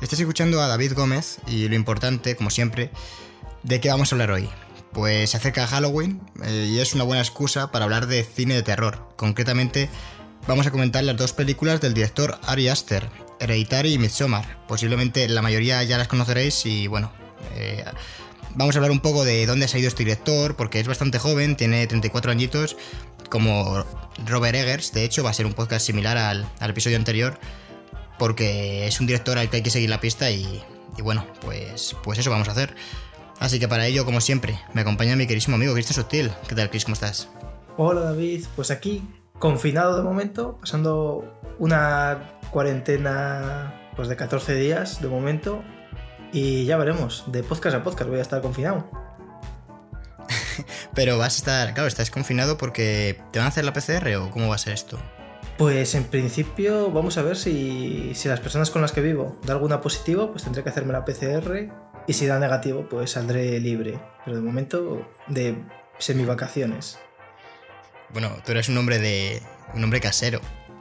Estáis escuchando a David Gómez y lo importante, como siempre, ¿de qué vamos a hablar hoy? Pues se acerca Halloween eh, y es una buena excusa para hablar de cine de terror. Concretamente, vamos a comentar las dos películas del director Ari Aster, Hereditary y Midsommar. Posiblemente la mayoría ya las conoceréis y bueno, eh, vamos a hablar un poco de dónde ha salido este director, porque es bastante joven, tiene 34 añitos, como Robert Eggers, de hecho va a ser un podcast similar al, al episodio anterior, porque es un director al que hay que seguir la pista y, y bueno, pues, pues eso vamos a hacer. Así que para ello, como siempre, me acompaña mi queridísimo amigo Cristian Sutil. ¿Qué tal, Chris? ¿Cómo estás? Hola David, pues aquí, confinado de momento, pasando una cuarentena pues de 14 días de momento y ya veremos, de podcast a podcast voy a estar confinado. Pero vas a estar, claro, estás confinado porque te van a hacer la PCR o cómo va a ser esto? Pues en principio vamos a ver si, si las personas con las que vivo da alguna positiva, pues tendré que hacerme la PCR y si da negativo, pues saldré libre. Pero de momento de semivacaciones. Bueno, tú eres un hombre de. un hombre casero.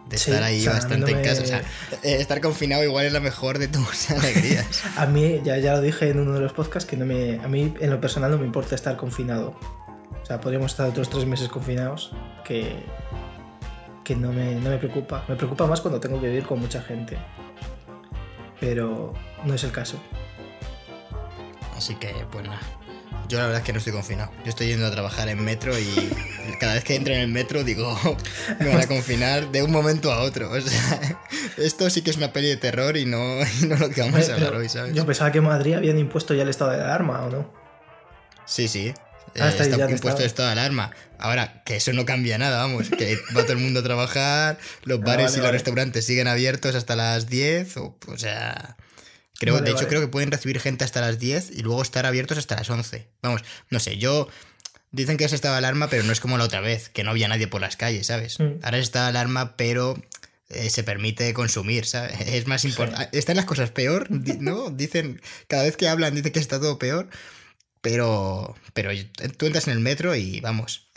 De Sí, estar ahí o sea, bastante no en me- casa. O sea, eh, estar confinado igual es la mejor de tus alegrías. A mí, ya, ya lo dije en uno de los podcasts, que no me, a mí en lo personal no me importa estar confinado. O sea, podríamos estar otros tres meses confinados, que, que no, me, no me preocupa. Me preocupa más cuando tengo que vivir con mucha gente. Pero no es el caso. Así que, pues nada. Yo la verdad es que no estoy confinado. Yo estoy yendo a trabajar en metro y cada vez que entro en el metro digo, me van a confinar de un momento a otro. O sea, esto sí que es una peli de terror y no, y no lo que vamos a hablar hoy, ¿sabes? Yo pensaba que Madrid habían impuesto ya el estado de alarma, ¿o no? Sí, sí. Ah, está está ya de impuesto estado. de alarma. Ahora, que eso no cambia nada, vamos. Que va todo el mundo a trabajar, los Ah, bares vale, y los vale. restaurantes siguen abiertos hasta las 10. O, o sea. Creo, Vale, de hecho, creo que pueden recibir gente hasta las 10 y luego estar abiertos hasta las 11. Vamos, no sé, yo. Dicen que es estado de alarma, pero no es como la otra vez, que no había nadie por las calles, ¿sabes? Mm. Ahora es estado de alarma, pero eh, se permite consumir, ¿sabes? Es más importante. Están las cosas peor, ¿no? Dicen, cada vez que hablan dicen que está todo peor, pero, pero tú entras en el metro y vamos.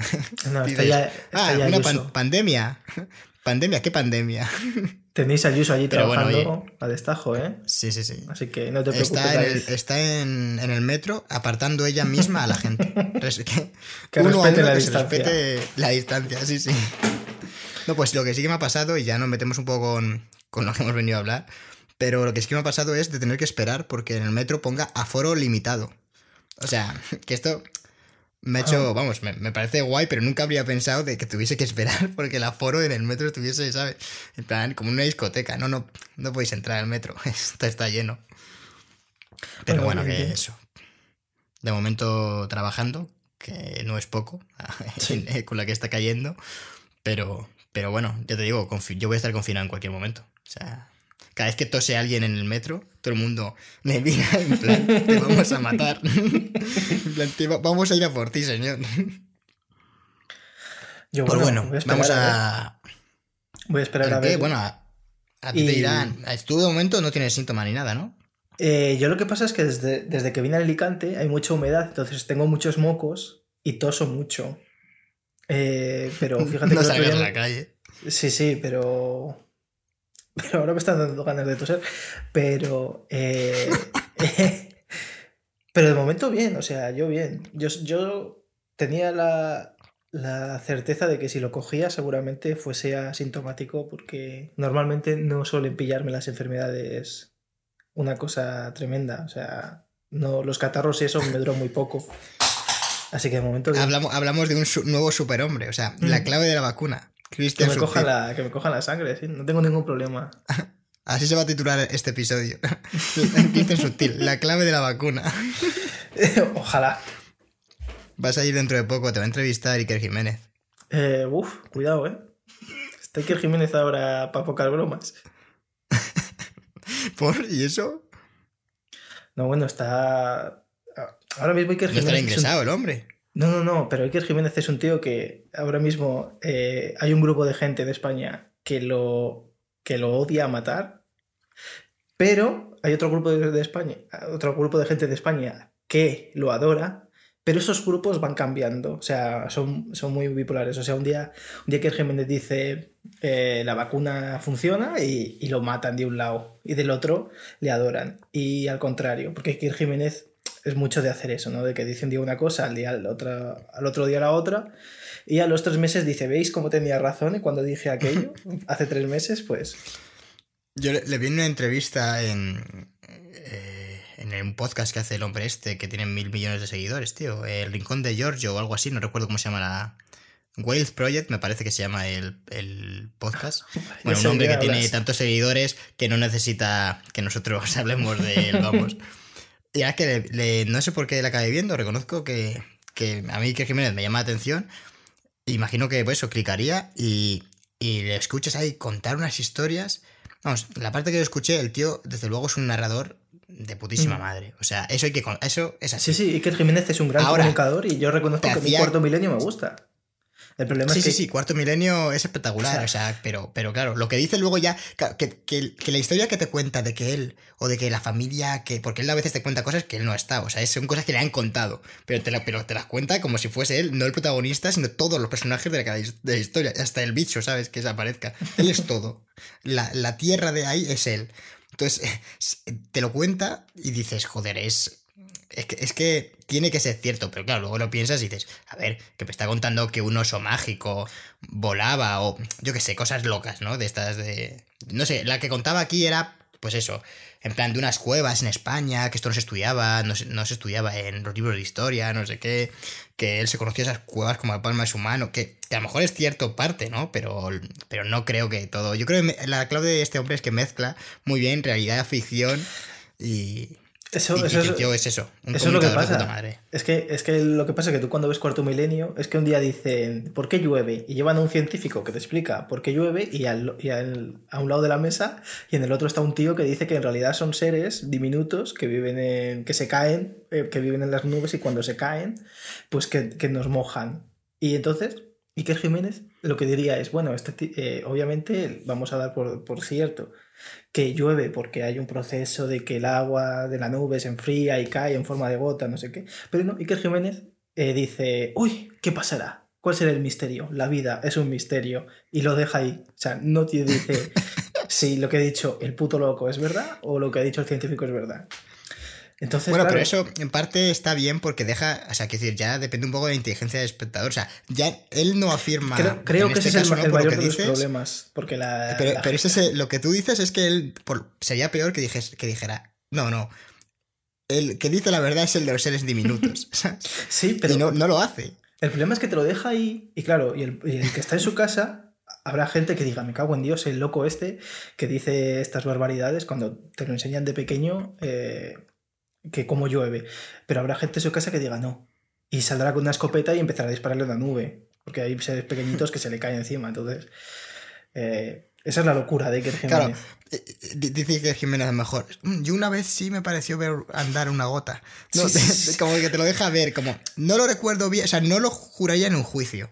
No, está Dices, ya, ah, ya una pan- pandemia. Pandemia, ¿qué pandemia? Tenéis a Ayuso allí Pero bueno, trabajando a destajo, ¿eh? Sí, sí, sí. Así que no te preocupes. Está, en el, está en, en el metro apartando ella misma a la gente. Que Que uno a respete uno la que se distancia. respete la distancia, sí, sí. No, pues lo que sí que me ha pasado, y ya nos metemos un poco con, con lo que hemos venido a hablar, pero lo que sí que me ha pasado es de tener que esperar porque en el metro ponga aforo limitado. O sea, que esto me ha hecho, vamos, me, me parece guay, pero nunca habría pensado de que tuviese que esperar porque el aforo en el metro estuviese, ¿sabes? En plan, como una discoteca. No, no, no podéis entrar al metro, esto está lleno. Pero Bueno, bueno, que eso. De momento trabajando, que no es poco, Sí. con la que está cayendo. Pero, pero bueno, ya te digo, yo voy a estar confinado en cualquier momento. O sea, cada vez que tose alguien en el metro, todo el mundo me mira en plan, te vamos a matar. En plan, "Te va- vamos a ir a por ti, señor. Yo, Pues bueno, a vamos ver. a... Voy a esperar a ver. Bueno, a, a ti te dirán, tú de momento no tienes síntoma ni nada, ¿no? Eh, yo lo que pasa es que desde, desde que vine a Alicante hay mucha humedad, entonces tengo muchos mocos y toso mucho. Eh, pero fíjate no que otro salgas a la calle. Sí, sí, pero. Pero ahora me están dando ganas de toser. Pero. eh, pero de momento bien, o sea, yo bien. Yo, yo tenía la, la certeza de que si lo cogía seguramente fuese asintomático porque normalmente no suelen pillarme las enfermedades una cosa tremenda. O sea, no, los catarros y eso me duran muy poco. Así que de momento. Hablamos, hablamos de un su- nuevo superhombre, o sea, la Mm. clave de la vacuna. Que, me Sutil. la, que me cojan la sangre, sí, no tengo ningún problema. Así se va a titular este episodio. Cristian Sutil, la clave de la vacuna. Ojalá. Vas a ir dentro de poco, te va a entrevistar Iker Jiménez. Eh, uf, cuidado, ¿eh? Está Iker Jiménez ahora para pocas bromas. ¿Por? ¿Y eso? No, bueno, está... A ahora mismo Iker Jiménez. estará ingresado el hombre. No, no, no, pero Iker Jiménez es un tío que ahora mismo eh, hay un grupo de gente de España que lo, que lo odia a matar, pero hay otro grupo de, España, otro grupo de gente de España que lo adora, pero esos grupos van cambiando, o sea, son, son muy bipolares. O sea, un día, un Jiménez dice eh, la vacuna funciona y, lo matan de un lado, y del otro le adoran. Y al contrario, porque Iker Jiménez es mucho de hacer eso, ¿no? De que dice un día una cosa, al, día, al, al otro día la otra, y a los tres meses dice, ¿veis cómo tenía razón? Y cuando dije aquello, hace tres meses, pues yo le, vi en una entrevista en, eh, en un podcast que hace el hombre este, que tiene mil millones de seguidores, tío. El Rincón de Giorgio o algo así, no recuerdo cómo se llama la... Wales Project, me parece que se llama el, podcast. Bueno, un hombre que tiene tantos seguidores que no necesita que nosotros hablemos de él, vamos. Y ahora que no sé por qué la acabé viendo, reconozco que, que a mí que Jiménez me llama la atención. Imagino que pues, eso clicaría y, y le escuchas ahí contar unas historias Vamos, la parte que yo escuché, el tío, desde luego, es un narrador de putísima mm. madre. O sea, eso hay que. Eso es así. Sí, sí, Iker Jiménez es un gran comunicador y yo reconozco que mi cuarto milenio me gusta. El problema sí, es que... sí, sí, Cuarto Milenio es espectacular, o sea, pero, pero claro, lo que dice luego ya, que, que, la historia que te cuenta de que él, o de que la familia, que porque él a veces te cuenta cosas que él no está, o sea, son cosas que le han contado, pero te, pero te las cuenta como si fuese él, no el protagonista, sino todos los personajes de la, de la historia, hasta el bicho, ¿sabes? Que desaparezca. Él es todo. La, la tierra de ahí es él. Entonces, te lo cuenta y dices, joder, es, es que, es que tiene que ser cierto, pero claro, luego lo piensas y dices, a ver, que me está contando que un oso mágico volaba o yo qué sé, cosas locas, ¿no? De estas de... No sé, la que contaba aquí era, pues eso, en plan de unas cuevas en España, que esto no se estudiaba, no se, estudiaba en los libros de historia, no sé qué, que él se conocía esas cuevas como la palma de su mano, que, a lo mejor es cierto parte, ¿no? Pero, pero no creo que todo... Yo creo que la clave de este hombre es que mezcla muy bien realidad, ficción y eso, es, eso es lo que pasa. Es que, es que lo que pasa es que tú cuando ves Cuarto Milenio es que un día dicen ¿por qué llueve? Y llevan a un científico que te explica por qué llueve y, al, y a un lado de la mesa y en el otro está un tío que dice que en realidad son seres diminutos que viven en, que se caen, eh, que viven en las nubes y cuando se caen, pues que, que nos mojan. Y entonces, Iker Jiménez lo que diría es, bueno, este, eh, obviamente vamos a dar por, por cierto que llueve porque hay un proceso de que el agua de la nube se enfría y cae en forma de gota, no sé qué. Pero no, Iker Jiménez eh, dice, uy, ¿qué pasará? ¿Cuál será el misterio? La vida es un misterio. Y lo deja ahí. O sea, no te dice si lo que ha dicho el puto loco es verdad o lo que ha dicho el científico es verdad bueno, pero eso en parte está bien porque deja, o sea, que decir, ya depende un poco de la inteligencia del espectador. O sea, ya él no afirma. Creo, que este ese es el, mayor de los problemas. Porque la. Pero, pero ese, lo que tú dices es que él sería peor que, que dijera, no, no. El que dice la verdad es el de los seres diminutos. sí, pero. Y no, lo hace. El problema es que te lo deja ahí. Y claro, y el, que está en su casa habrá gente que diga, me cago en Dios, el loco este que dice estas barbaridades cuando te lo enseñan de pequeño. Eh, que como llueve. Pero habrá gente en su casa que diga no. Y saldrá con una escopeta y empezará a dispararle a una nube. Porque hay seres pequeñitos que se le caen encima. Entonces, eh, esa es la locura de Iker Jiménez. Claro, eh, eh, dice que Jiménez mejor. Mm, yo una vez sí me pareció ver andar una gota. como que te lo deja ver, como no lo recuerdo bien, o sea, no lo juraría en un juicio.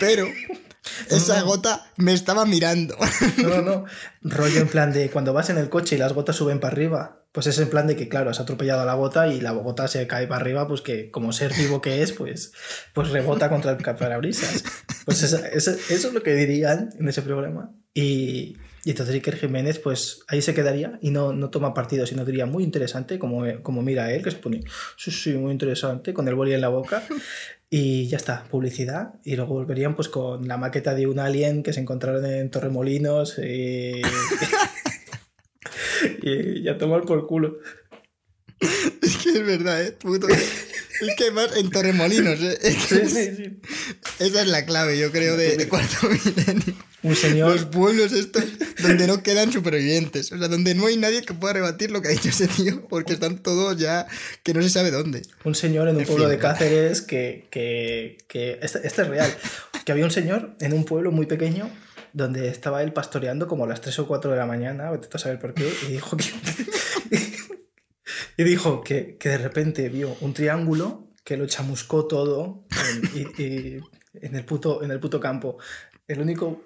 Pero esa gota me estaba mirando. No, no, no. Rollo en plan de cuando vas en el coche y las gotas suben para arriba. Pues es en plan de que, claro, has atropellado a la gota y la gota se cae para arriba, pues que como ser vivo que es, pues, pues rebota contra el parabrisas. Pues eso, es lo que dirían en ese programa. Y, y, entonces Iker Jiménez, pues ahí se quedaría y no, no toma partido, sino diría muy interesante, como, como mira él, que se pone, sí, sí, muy interesante, con el boli en la boca. Y ya está, publicidad. Y luego volverían pues con la maqueta de un alien que se encontraron en Torremolinos. Y... y ya tomar por culo. Es que es verdad, ¿eh? Puto. Es que más en Torremolinos, ¿eh? sí, sí, sí. Esa es la clave, yo creo, de, cuarto milenio. Un señor. Los pueblos estos donde no quedan supervivientes. O sea, donde no hay nadie que pueda rebatir lo que ha dicho ese tío, porque están todos ya que no se sabe dónde. Un señor en un pueblo de Cáceres que. que, que este, este, es real. Que había un señor en un pueblo muy pequeño donde estaba él pastoreando como las 3 o 4 de la mañana, vete a saber por qué, y dijo que, Y dijo que, que de repente vio un triángulo que lo chamuscó todo en, y- y- en el, puto, en el puto campo. El único,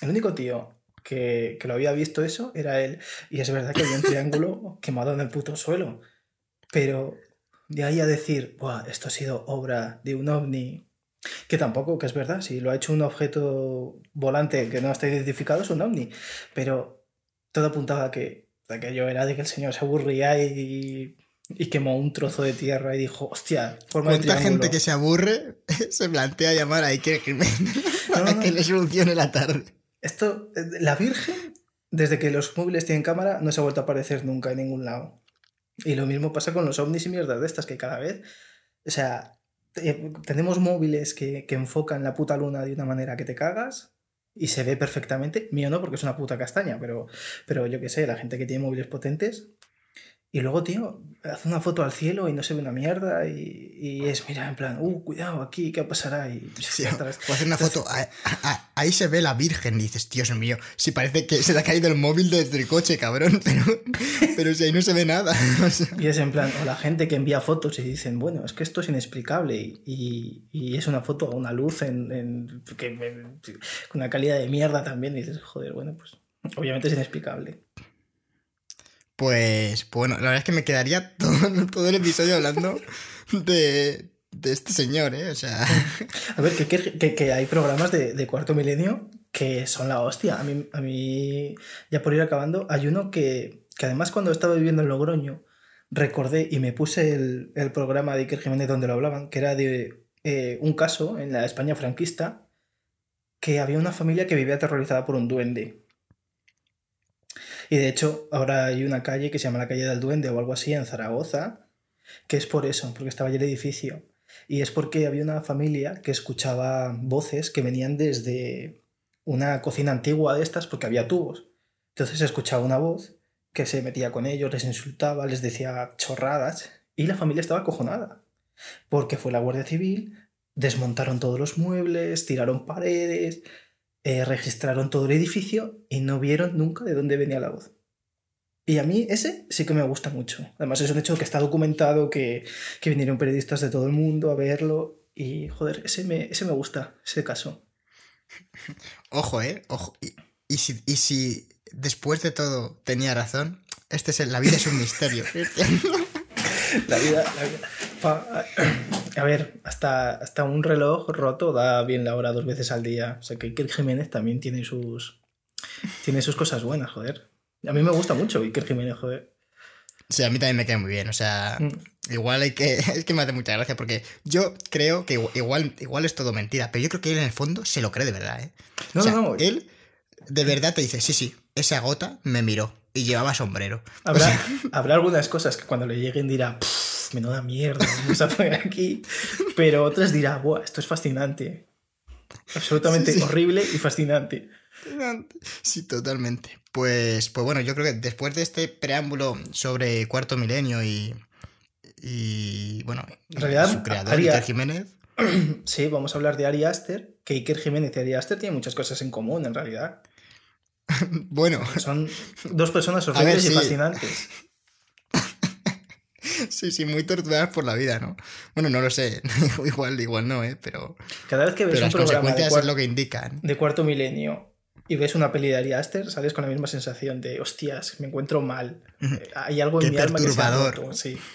el único tío que, que lo había visto eso era él. Y es verdad que había un triángulo quemado en el puto suelo. Pero de ahí a decir, Buah, esto ha sido obra de un ovni. Que tampoco, que es verdad, si lo ha hecho un objeto volante que no está identificado, es un ovni. Pero todo apuntaba a que aquello era de que el señor se aburría y, y quemó un trozo de tierra y dijo, hostia, forma de ¿Cuánta gente que se aburre se plantea llamar a Iker Jiménez para No, no. que le solucione la tarde? Esto, eh, la Virgen, desde que los móviles tienen cámara, no se ha vuelto a aparecer nunca en ningún lado. Y lo mismo pasa con los ovnis y mierdas de estas, que cada vez, o sea, te- tenemos móviles que, que enfocan la puta luna de una manera que te cagas y se ve perfectamente. Mío no, porque es una puta castaña, pero, pero yo qué sé, la gente que tiene móviles potentes. Y luego, tío, hace una foto al cielo y no se ve una mierda y, y es, mira, en plan, uh, cuidado aquí, ¿qué pasará? Y Sí, ostras, o hacer una foto, a- a- a- ahí se ve la Virgen, y dices, Dios mío, si parece que se le ha caído el móvil desde el coche, cabrón, pero, pero si ahí no se ve nada. o sea. Y es en plan, o la gente que envía fotos y dicen, bueno, es que esto es inexplicable y, y- y es una foto a una luz en, en- que, en- con una calidad de mierda también. Y dices, joder, bueno, pues obviamente es inexplicable. Pues, bueno, la verdad es que me quedaría todo, el episodio hablando de, este señor, ¿eh? O sea, A ver, que, hay programas de, cuarto milenio que son la hostia. A mí, a mí, ya por ir acabando, hay uno que, que además cuando estaba viviendo en Logroño, recordé y me puse el, el programa de Iker Jiménez donde lo hablaban, que era de eh, un caso en la España franquista, que había una familia que vivía aterrorizada por un duende. Y de hecho, ahora hay una calle que se llama la calle del duende o algo así en Zaragoza, que es por eso, porque estaba allí el edificio. Y es porque había una familia que escuchaba voces que venían desde una cocina antigua de estas, porque había tubos. Entonces escuchaba una voz que se metía con ellos, les insultaba, les decía chorradas, y la familia estaba acojonada. Porque fue la Guardia Civil, desmontaron todos los muebles, tiraron paredes, eh, registraron todo el edificio y no vieron nunca de dónde venía la voz. Y a mí ese sí que me gusta mucho. Además es un hecho que está documentado, que, que vinieron periodistas de todo el mundo a verlo. Y joder, ese me, ese me gusta, ese caso. ojo, ¿eh? Ojo. Y, y si, y si después de todo tenía razón, este es el- la vida es un misterio. La vida, la vida. Pa- a ver, hasta, hasta un reloj roto da bien la hora dos veces al día. O sea que Iker Jiménez también tiene sus, tiene sus cosas buenas, joder. A mí me gusta mucho Iker Jiménez, joder. Sí, a mí también me queda muy bien. O sea, Mm. igual hay que. Es que me hace mucha gracia porque yo creo que igual, igual es todo mentira, pero yo creo que él en el fondo se lo cree de verdad, ¿eh? No, o sea, no, no. él de verdad te dice, sí, sí, esa gota me miró y llevaba sombrero. O Habrá, sea, habrá algunas cosas que cuando le lleguen dirá, "Pff, menuda mierda, vamos a poner aquí. Pero otras dirá, Buah, esto es fascinante. Absolutamente Sí, sí. horrible y fascinante. Sí, totalmente. Pues, pues bueno, yo creo que después de este preámbulo sobre Cuarto Milenio y. Y bueno, En realidad, su creador, Iker Jiménez. Sí, vamos a hablar de Ari Aster, que Iker Jiménez y Ari Aster tienen muchas cosas en común, en realidad. Bueno, Son dos personas ver, horribles y fascinantes. sí, sí, muy torturadas por la vida, ¿no? Bueno, no lo sé. igual, igual no, ¿eh? Pero, Cada vez que ves pero un las programa de, consecuencias cuar- es lo que indican. de cuarto milenio y ves una peli de Ari Aster, sales con la misma sensación de, hostias, me encuentro mal. Eh, Hay algo en Qué mi alma que se ha perturbador. roto", Sí.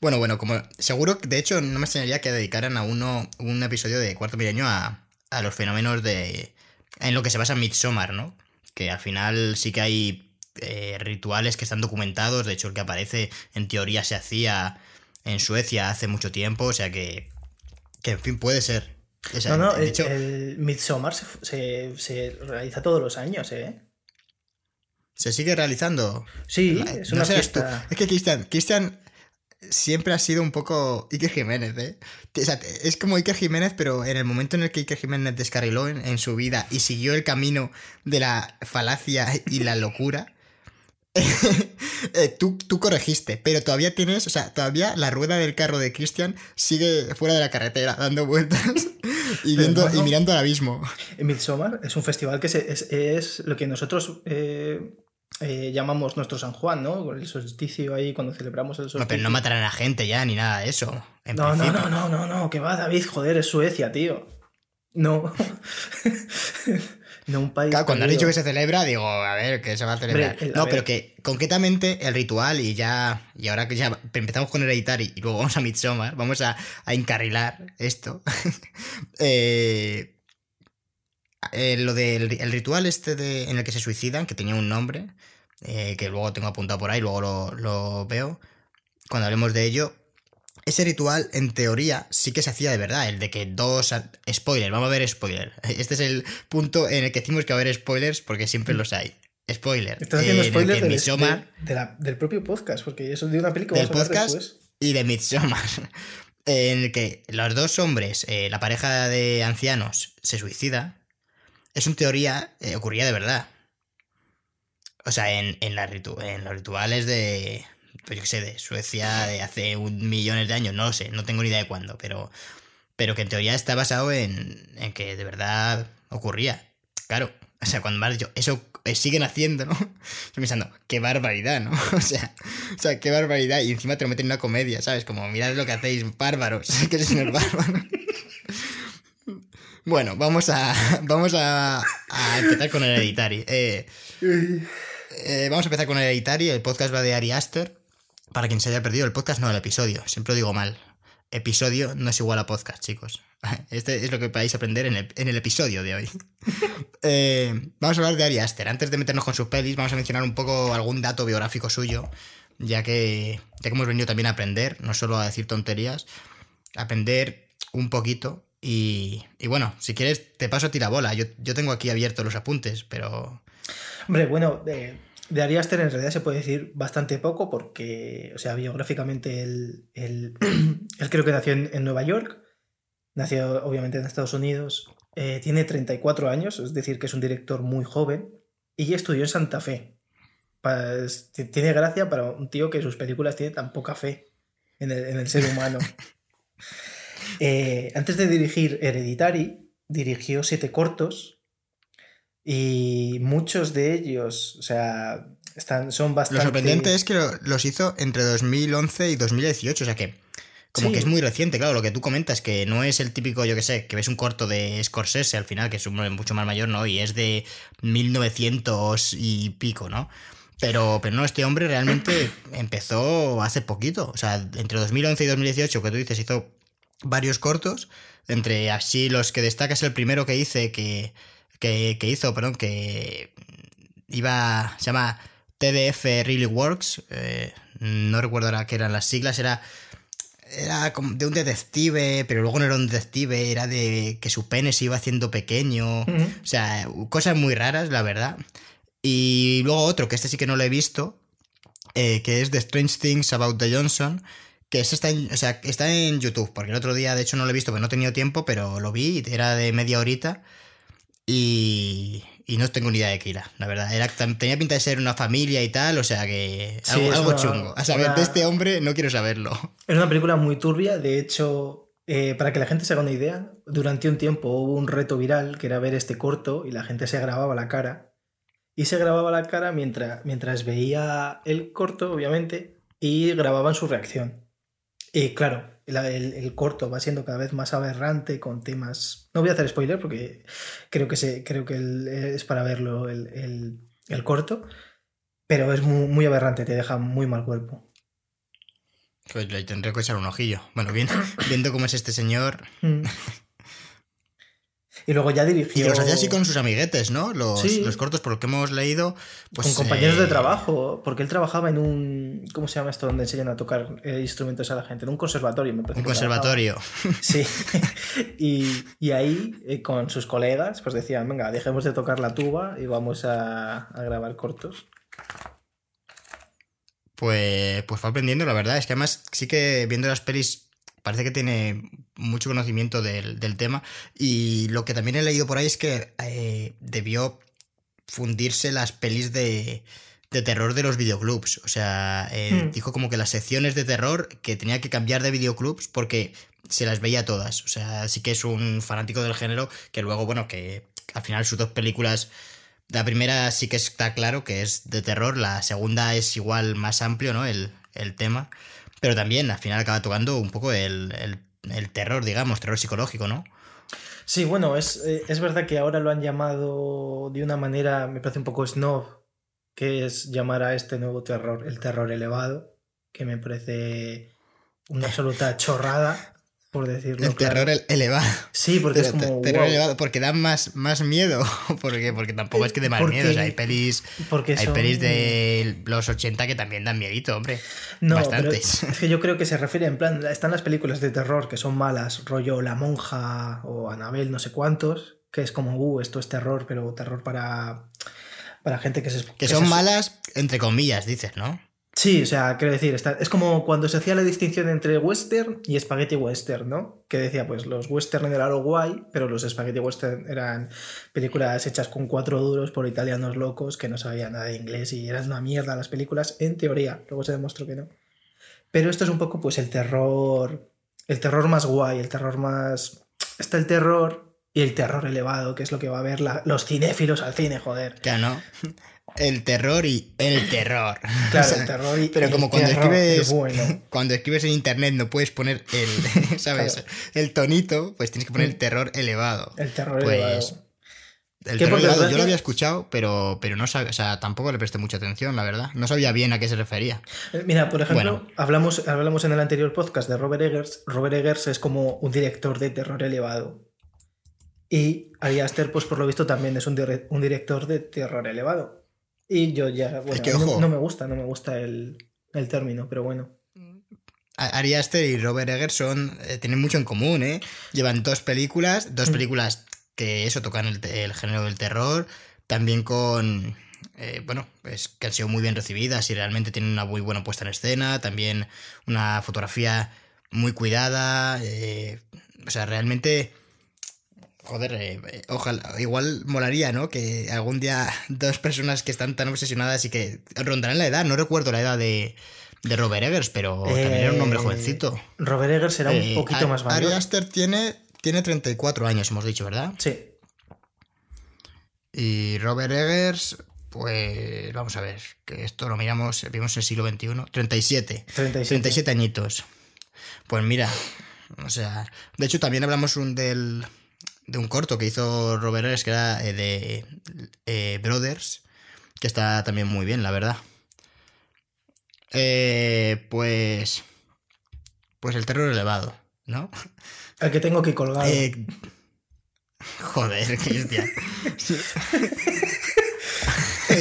Bueno, bueno, como seguro, de hecho, no me extrañaría que dedicaran a uno un episodio de Cuarto Milenio a, a los fenómenos de. en lo que se basa en Midsommar, ¿no? Que al final sí que hay eh, rituales que están documentados. De hecho, el que aparece en teoría se hacía en Suecia hace mucho tiempo. O sea que. que en fin, puede ser. O sea, No, no, de el, hecho, el Midsommar se, se- se realiza todos los años, ¿eh? se sigue realizando. Sí, La- es no una tú. fiesta. Es que Cristian, Cristian siempre ha sido un poco Iker Jiménez, ¿eh? O sea, es como Iker Jiménez, pero en el momento en el que Iker Jiménez descarriló en, en su vida y siguió el camino de la falacia y la locura, eh, tú, tú corregiste, pero todavía tienes, o sea, todavía la rueda del carro de Cristian sigue fuera de la carretera, dando vueltas y, viendo, mirando al abismo. Midsommar es un festival que es, es lo que nosotros eh, eh, llamamos nuestro San Juan, ¿no? Con el solsticio ahí, cuando celebramos el solsticio. No, pero no matarán a la gente ya, ni nada de eso. no, no, no, no, no, no, que va, David, joder, es Suecia, tío. No. no un país. Claro, cuando has dicho que se celebra, digo, a ver, que se va a celebrar. no, pero que concretamente el ritual y ya. Y ahora que ya empezamos con Hereditary y luego vamos a Midsommar, vamos a, encarrilar esto. Eh, eh, lo del el ritual este de, en el que se suicidan, que tenía un nombre, eh, que luego tengo apuntado por ahí, luego lo, lo veo. Cuando hablemos de ello, ese ritual, en teoría, sí que se hacía de verdad, el de que dos... Spoiler, vamos a ver spoiler. Este es el punto en el que decimos que va a haber spoilers porque siempre los hay. Spoiler. Estás haciendo spoilers del, propio podcast, porque eso es de una película del podcast y de Midsommar. En el que los dos hombres, eh, la pareja de ancianos, se suicida. Es una teoría, eh, ocurría de verdad. O sea, en, en, en los rituales de, pues yo qué sé, de Suecia de hace un millones de años, no lo sé, no tengo ni idea de cuándo, pero, pero que en teoría está basado en, en que de verdad ocurría. Claro, o sea, cuando me has dicho, eso eh, siguen haciendo, ¿no? Estoy pensando, qué barbaridad, ¿no? O sea, o sea, qué barbaridad. Y encima te lo meten en una comedia, ¿sabes? Como, mirad lo que hacéis, bárbaros, que eres un bárbaro. Bueno, vamos a, vamos a, a empezar con el Hereditary. Eh, eh, vamos a empezar con el Hereditary. El podcast va de Ari Aster. Para quien se haya perdido el podcast, no el episodio. Siempre lo digo mal. Episodio no es igual a podcast, chicos. Este es lo que podéis aprender en el, episodio de hoy. Eh, vamos a hablar de Ari Aster. Antes de meternos con sus pelis, vamos a mencionar un poco algún dato biográfico suyo, ya que, ya que hemos venido también a aprender, no solo a decir tonterías, aprender un poquito. Y, bueno, si quieres, te paso a tirabola. Yo, yo tengo aquí abiertos los apuntes, pero. Hombre, bueno, eh, de Ari Aster en realidad se puede decir bastante poco porque, o sea, biográficamente él, creo que nació en, Nueva York, nació obviamente en Estados Unidos, eh, tiene 34 años, es decir, que es un director muy joven y estudió en Santa Fe. tiene gracia para un tío que sus películas tiene tan poca fe en el, ser humano. Eh, antes de dirigir Hereditary, dirigió siete cortos y muchos de ellos, o sea, están, son bastante... Lo sorprendente es que los hizo entre 2011 y 2018, o sea que como que es muy reciente, claro, lo que tú comentas, que no es el típico, yo que sé, que ves un corto de Scorsese al final, que es un mucho más mayor, ¿no? Y es de 1900 y pico, ¿no? Pero, pero no, este hombre realmente empezó hace poquito, o sea, entre 2011 y 2018, que tú dices, hizo varios cortos, entre así los que destacas el primero que hice, que que, hizo, perdón, que iba, se llama TDF Really Works, eh, no recuerdo ahora qué eran las siglas, era, era como de un detective, pero luego no era un detective, era de que su pene se iba haciendo pequeño, o sea, cosas muy raras, la verdad. Y luego otro, que este sí que no lo he visto, eh, que es The Strange Things About the Johnson, que ese está en, o sea, está en YouTube, porque el otro día de hecho no lo he visto, porque no he tenido tiempo, pero lo vi, era de media horita. Y, no tengo ni idea de qué era, la verdad. Era, tenía pinta de ser una familia y tal, o sea que algo, chungo. A saber, de este hombre no quiero saberlo. Es una película muy turbia, de hecho, eh, para que la gente se haga una idea, durante un tiempo hubo un reto viral que era ver este corto y la gente se grababa la cara. Y se grababa la cara mientras, mientras veía el corto, obviamente, y grababan su reacción. Y claro, el, corto va siendo cada vez más aberrante con temas. No voy a hacer spoiler porque creo que, se, creo que es para verlo el, corto, pero es muy, aberrante, te deja muy mal cuerpo. Pues le tendré que echar un ojillo. Bueno, viendo, viendo cómo es este señor. Mm. Y luego ya dirigió. Y los hacía así con sus amiguetes, ¿no? Los, los cortos, por lo que hemos leído. Pues, con compañeros de eh, trabajo, porque él trabajaba en un. ¿Cómo se llama esto? Donde enseñan a tocar eh, instrumentos a la gente. En un conservatorio, me parece. Un conservatorio. Sí. y, ahí, eh, con sus colegas, pues decían: venga, dejemos de tocar la tuba y vamos a, a grabar cortos. Pues, pues fue aprendiendo, la verdad. Es que además, sí que viendo las pelis parece que tiene mucho conocimiento del, tema. Y lo que también he leído por ahí es que eh, debió fundirse las pelis de, de terror de los videoclubs. O sea, eh, hmm. dijo como que las secciones de terror que tenía que cambiar de videoclubs porque se las veía todas. O sea, sí que es un fanático del género que luego, bueno, que al final sus dos películas La primera sí que está claro que es de terror, la segunda es igual más amplio, ¿no? El, el tema. Pero también al final acaba tocando un poco el, el, el terror, digamos, terror psicológico, ¿no? Sí, bueno, es, eh, es verdad que ahora lo han llamado de una manera, me parece un poco snob, que es llamar a este nuevo terror el terror elevado, que me parece una absoluta chorrada por decirlo. El terror elevado. Sí, porque es como. Terror elevado, porque da más, más miedo. porque, porque tampoco es que dé más miedo. O sea, hay pelis. Porque hay pelis de los 80 que también dan miedito, hombre. No, Bastantes. es que yo creo que se refiere en plan. Están las películas de terror que son malas, rollo La Monja o Anabel, no sé cuántos. Que es como, uh, esto es terror, pero terror para. Para gente que se. Que, son malas, entre comillas, dices, ¿no? Sí, o sea, quiero decir, es como cuando se hacía la distinción entre western y spaghetti western, ¿no? Que decía, pues los western eran lo guay, pero los spaghetti western eran películas hechas con cuatro duros por italianos locos que no sabían nada de inglés y eran una mierda las películas, en teoría, luego se demostró que no. Pero esto es un poco, pues, el terror, el terror más guay, el terror más... Está el terror y el terror elevado, que es lo que va a ver los cinéfilos al cine, joder. Ya no el terror y el terror. Claro, el terror y Pero como cuando escribes cuando escribes en internet no puedes poner el, ¿sabes? El tonito, pues tienes que poner el terror elevado. El terror pues, elevado. El terror elevado yo lo había escuchado, pero, pero no sabía, o sea, tampoco le presté mucha atención, la verdad. No sabía bien a qué se refería. Eh, mira, por ejemplo, hablamos, hablamos en el anterior podcast de Robert Eggers. Robert Eggers es como un director de terror elevado. Y Ari Aster, pues por lo visto, también es un, un director de terror elevado. Y yo ya, bueno, no, me gusta, no me gusta el, término, pero bueno. Ari Aster y Robert Eggers eh, tienen mucho en común, ¿eh? Llevan dos películas, dos mm. películas que eso tocan el, género del terror, también con, eh, bueno, pues que han sido muy bien recibidas y realmente tienen una muy buena puesta en escena, también una fotografía muy cuidada, eh, o sea, realmente Joder, eh, eh, ojalá, igual molaría, ¿no? Que algún día dos personas que están tan obsesionadas y que rondarán la edad, no recuerdo la edad de, Robert Eggers, pero también era un hombre eh, jovencito. Robert Eggers era un poquito más mayor. Ari Aster tiene, tiene 34 años, hemos dicho, ¿verdad? Sí. Y Robert Eggers, pues vamos a ver, que esto lo miramos, vimos en el siglo XXI, 37. 37. 37 añitos. Pues mira, o sea, de hecho también hablamos un del de un corto que hizo Robert Eres, que era eh, de eh, Brothers, que está también muy bien, la verdad. Eh, pues. Pues el terror elevado, ¿no? El que tengo que colgar. joder, Cristian. es,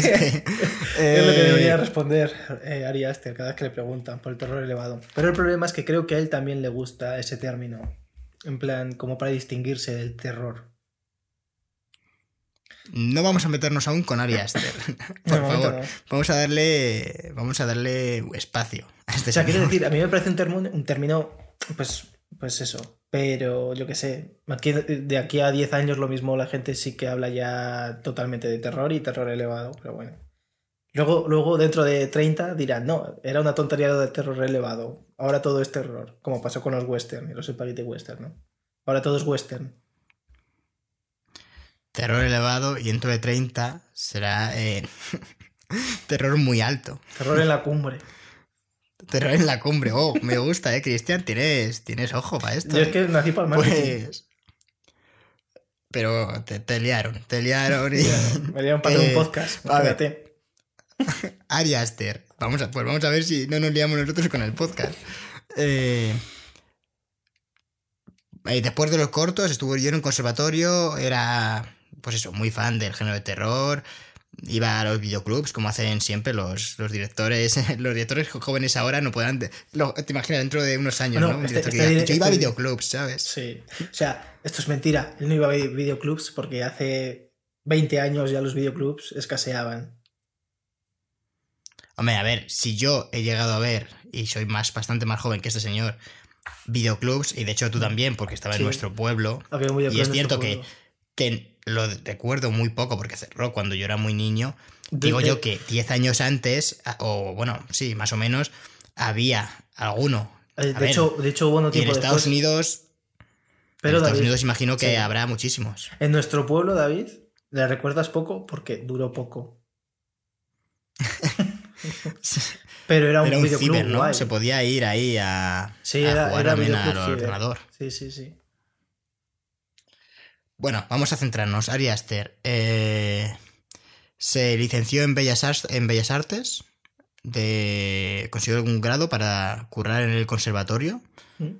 es lo que debería responder Ari Aster cada vez que le preguntan por el terror elevado. Pero el problema es que creo que a él también le gusta ese término. En plan, como para distinguirse del terror. No vamos a meternos aún con Ari Aster. Por favor. Vamos a darle. Vamos a darle espacio a este O sea, quiero decir, a mí me parece un término, un término. Pues. Pues eso. Pero yo qué sé. de aquí a 10 años lo mismo la gente sí que habla ya totalmente de terror y terror elevado. Pero bueno. Luego, luego dentro de 30 dirán, no, era una tontería de terror elevado. Ahora todo es terror, como pasó con los western y los spaghetti western, ¿no? Ahora todo es western. Terror elevado y dentro de 30 será eh, terror muy alto. Terror en la cumbre. terror en la cumbre. Oh, me gusta, eh, Cristian. Tienes, tienes ojo para esto. Yo es que nací para el Pues... Pero te, liaron, te liaron y... Me liaron para un podcast, fíjate. Ari Aster. Vamos a, pues vamos a ver si no nos liamos nosotros con el podcast. Eh, después de los cortos estuvo yo en un conservatorio, era, pues eso, muy fan del género de terror. Iba a los videoclubs, como hacen siempre los, los directores. Los directores jóvenes ahora no podrán. te imaginas dentro de unos años, ¿no? Este, este yo iba a este videoclubs, ¿sabes? Sí. O sea, esto es mentira. Él no iba a videoclubs porque hace 20 años ya los videoclubs escaseaban. Hombre, a ver, si yo he llegado a ver, y soy más, bastante más joven que este señor, videoclubs, y de hecho tú también, porque estaba en nuestro pueblo. y es cierto que, que lo recuerdo muy poco porque cerró cuando yo era muy niño. Digo yo que 10 años antes, o bueno, sí, más o menos, había alguno. Eh, de, hecho, de hecho, hubo tiempo En Estados Unidos. Pero en Estados Unidos imagino que habrá muchísimos. En nuestro pueblo, David, Le recuerdas poco porque duró poco. Pero era un, Era un ciber, ¿no? guay. Se podía ir ahí a, Sí, a era, jugar era también videoclub al ciber. ordenador. Sí, sí, sí. Bueno, vamos a centrarnos. Ari Aster eh, se licenció en Bellas, Arts- en Bellas Artes, de, consiguió un grado para currar en el conservatorio. Mm.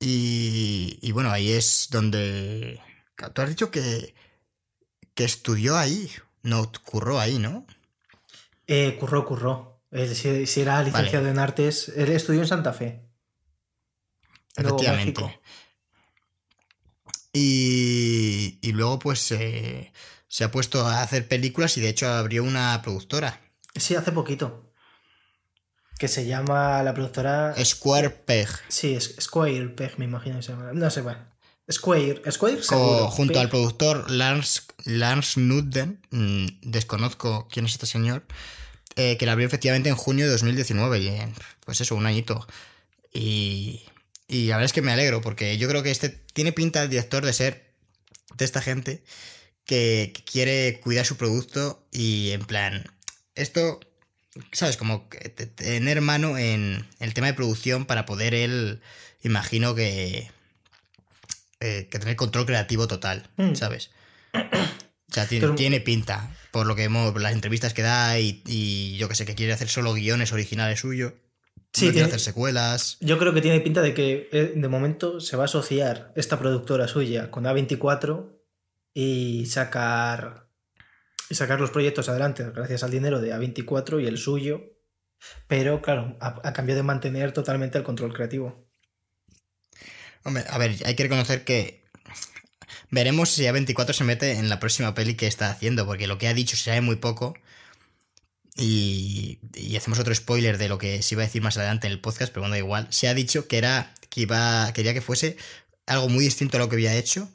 Y, y bueno, ahí es donde... Tú has dicho que, que estudió ahí, no curró ahí, ¿no? Eh, curró, curró. Él, si, si era licenciado en artes, él estudió en Santa Fe. Efectivamente. Y, y luego pues eh, se ha puesto a hacer películas y de hecho abrió una productora, Sí, hace poquito. Que se llama la productora. Square Peg, Sí, es Square Peg, me imagino que se llama. No sé, bueno. Square, Square seguro. junto al productor Lars, Lars Nudden, mm, desconozco quién es este señor, eh, que la abrió efectivamente en junio de 2019, y en, pues eso, un añito. Y, y la verdad es que me alegro, porque yo creo que este tiene pinta el director de ser de esta gente que, quiere cuidar su producto y en plan, esto, ¿sabes? Como tener mano en el tema de producción para poder él, imagino que, eh, que tener control creativo total, Mm. ¿sabes? O sea, tiene, Pero- tiene pinta, por lo que hemos, las entrevistas que da y, y yo que sé, que quiere hacer solo guiones originales suyos. Sí, no quiere hacer secuelas. Yo creo que tiene pinta de que eh, de momento se va a asociar esta productora suya con A24 y sacar y sacar los proyectos adelante gracias al dinero de A24 y el suyo, pero claro, a, a cambio de mantener totalmente el control creativo. Hombre, a ver, hay que reconocer que veremos si A24 se mete en la próxima peli que está haciendo, porque lo que ha dicho se sabe muy poco. Y, y hacemos otro spoiler de lo que se iba a decir más adelante en el podcast, pero bueno, igual. Se ha dicho que era que iba, quería que fuese algo muy distinto a lo que había hecho.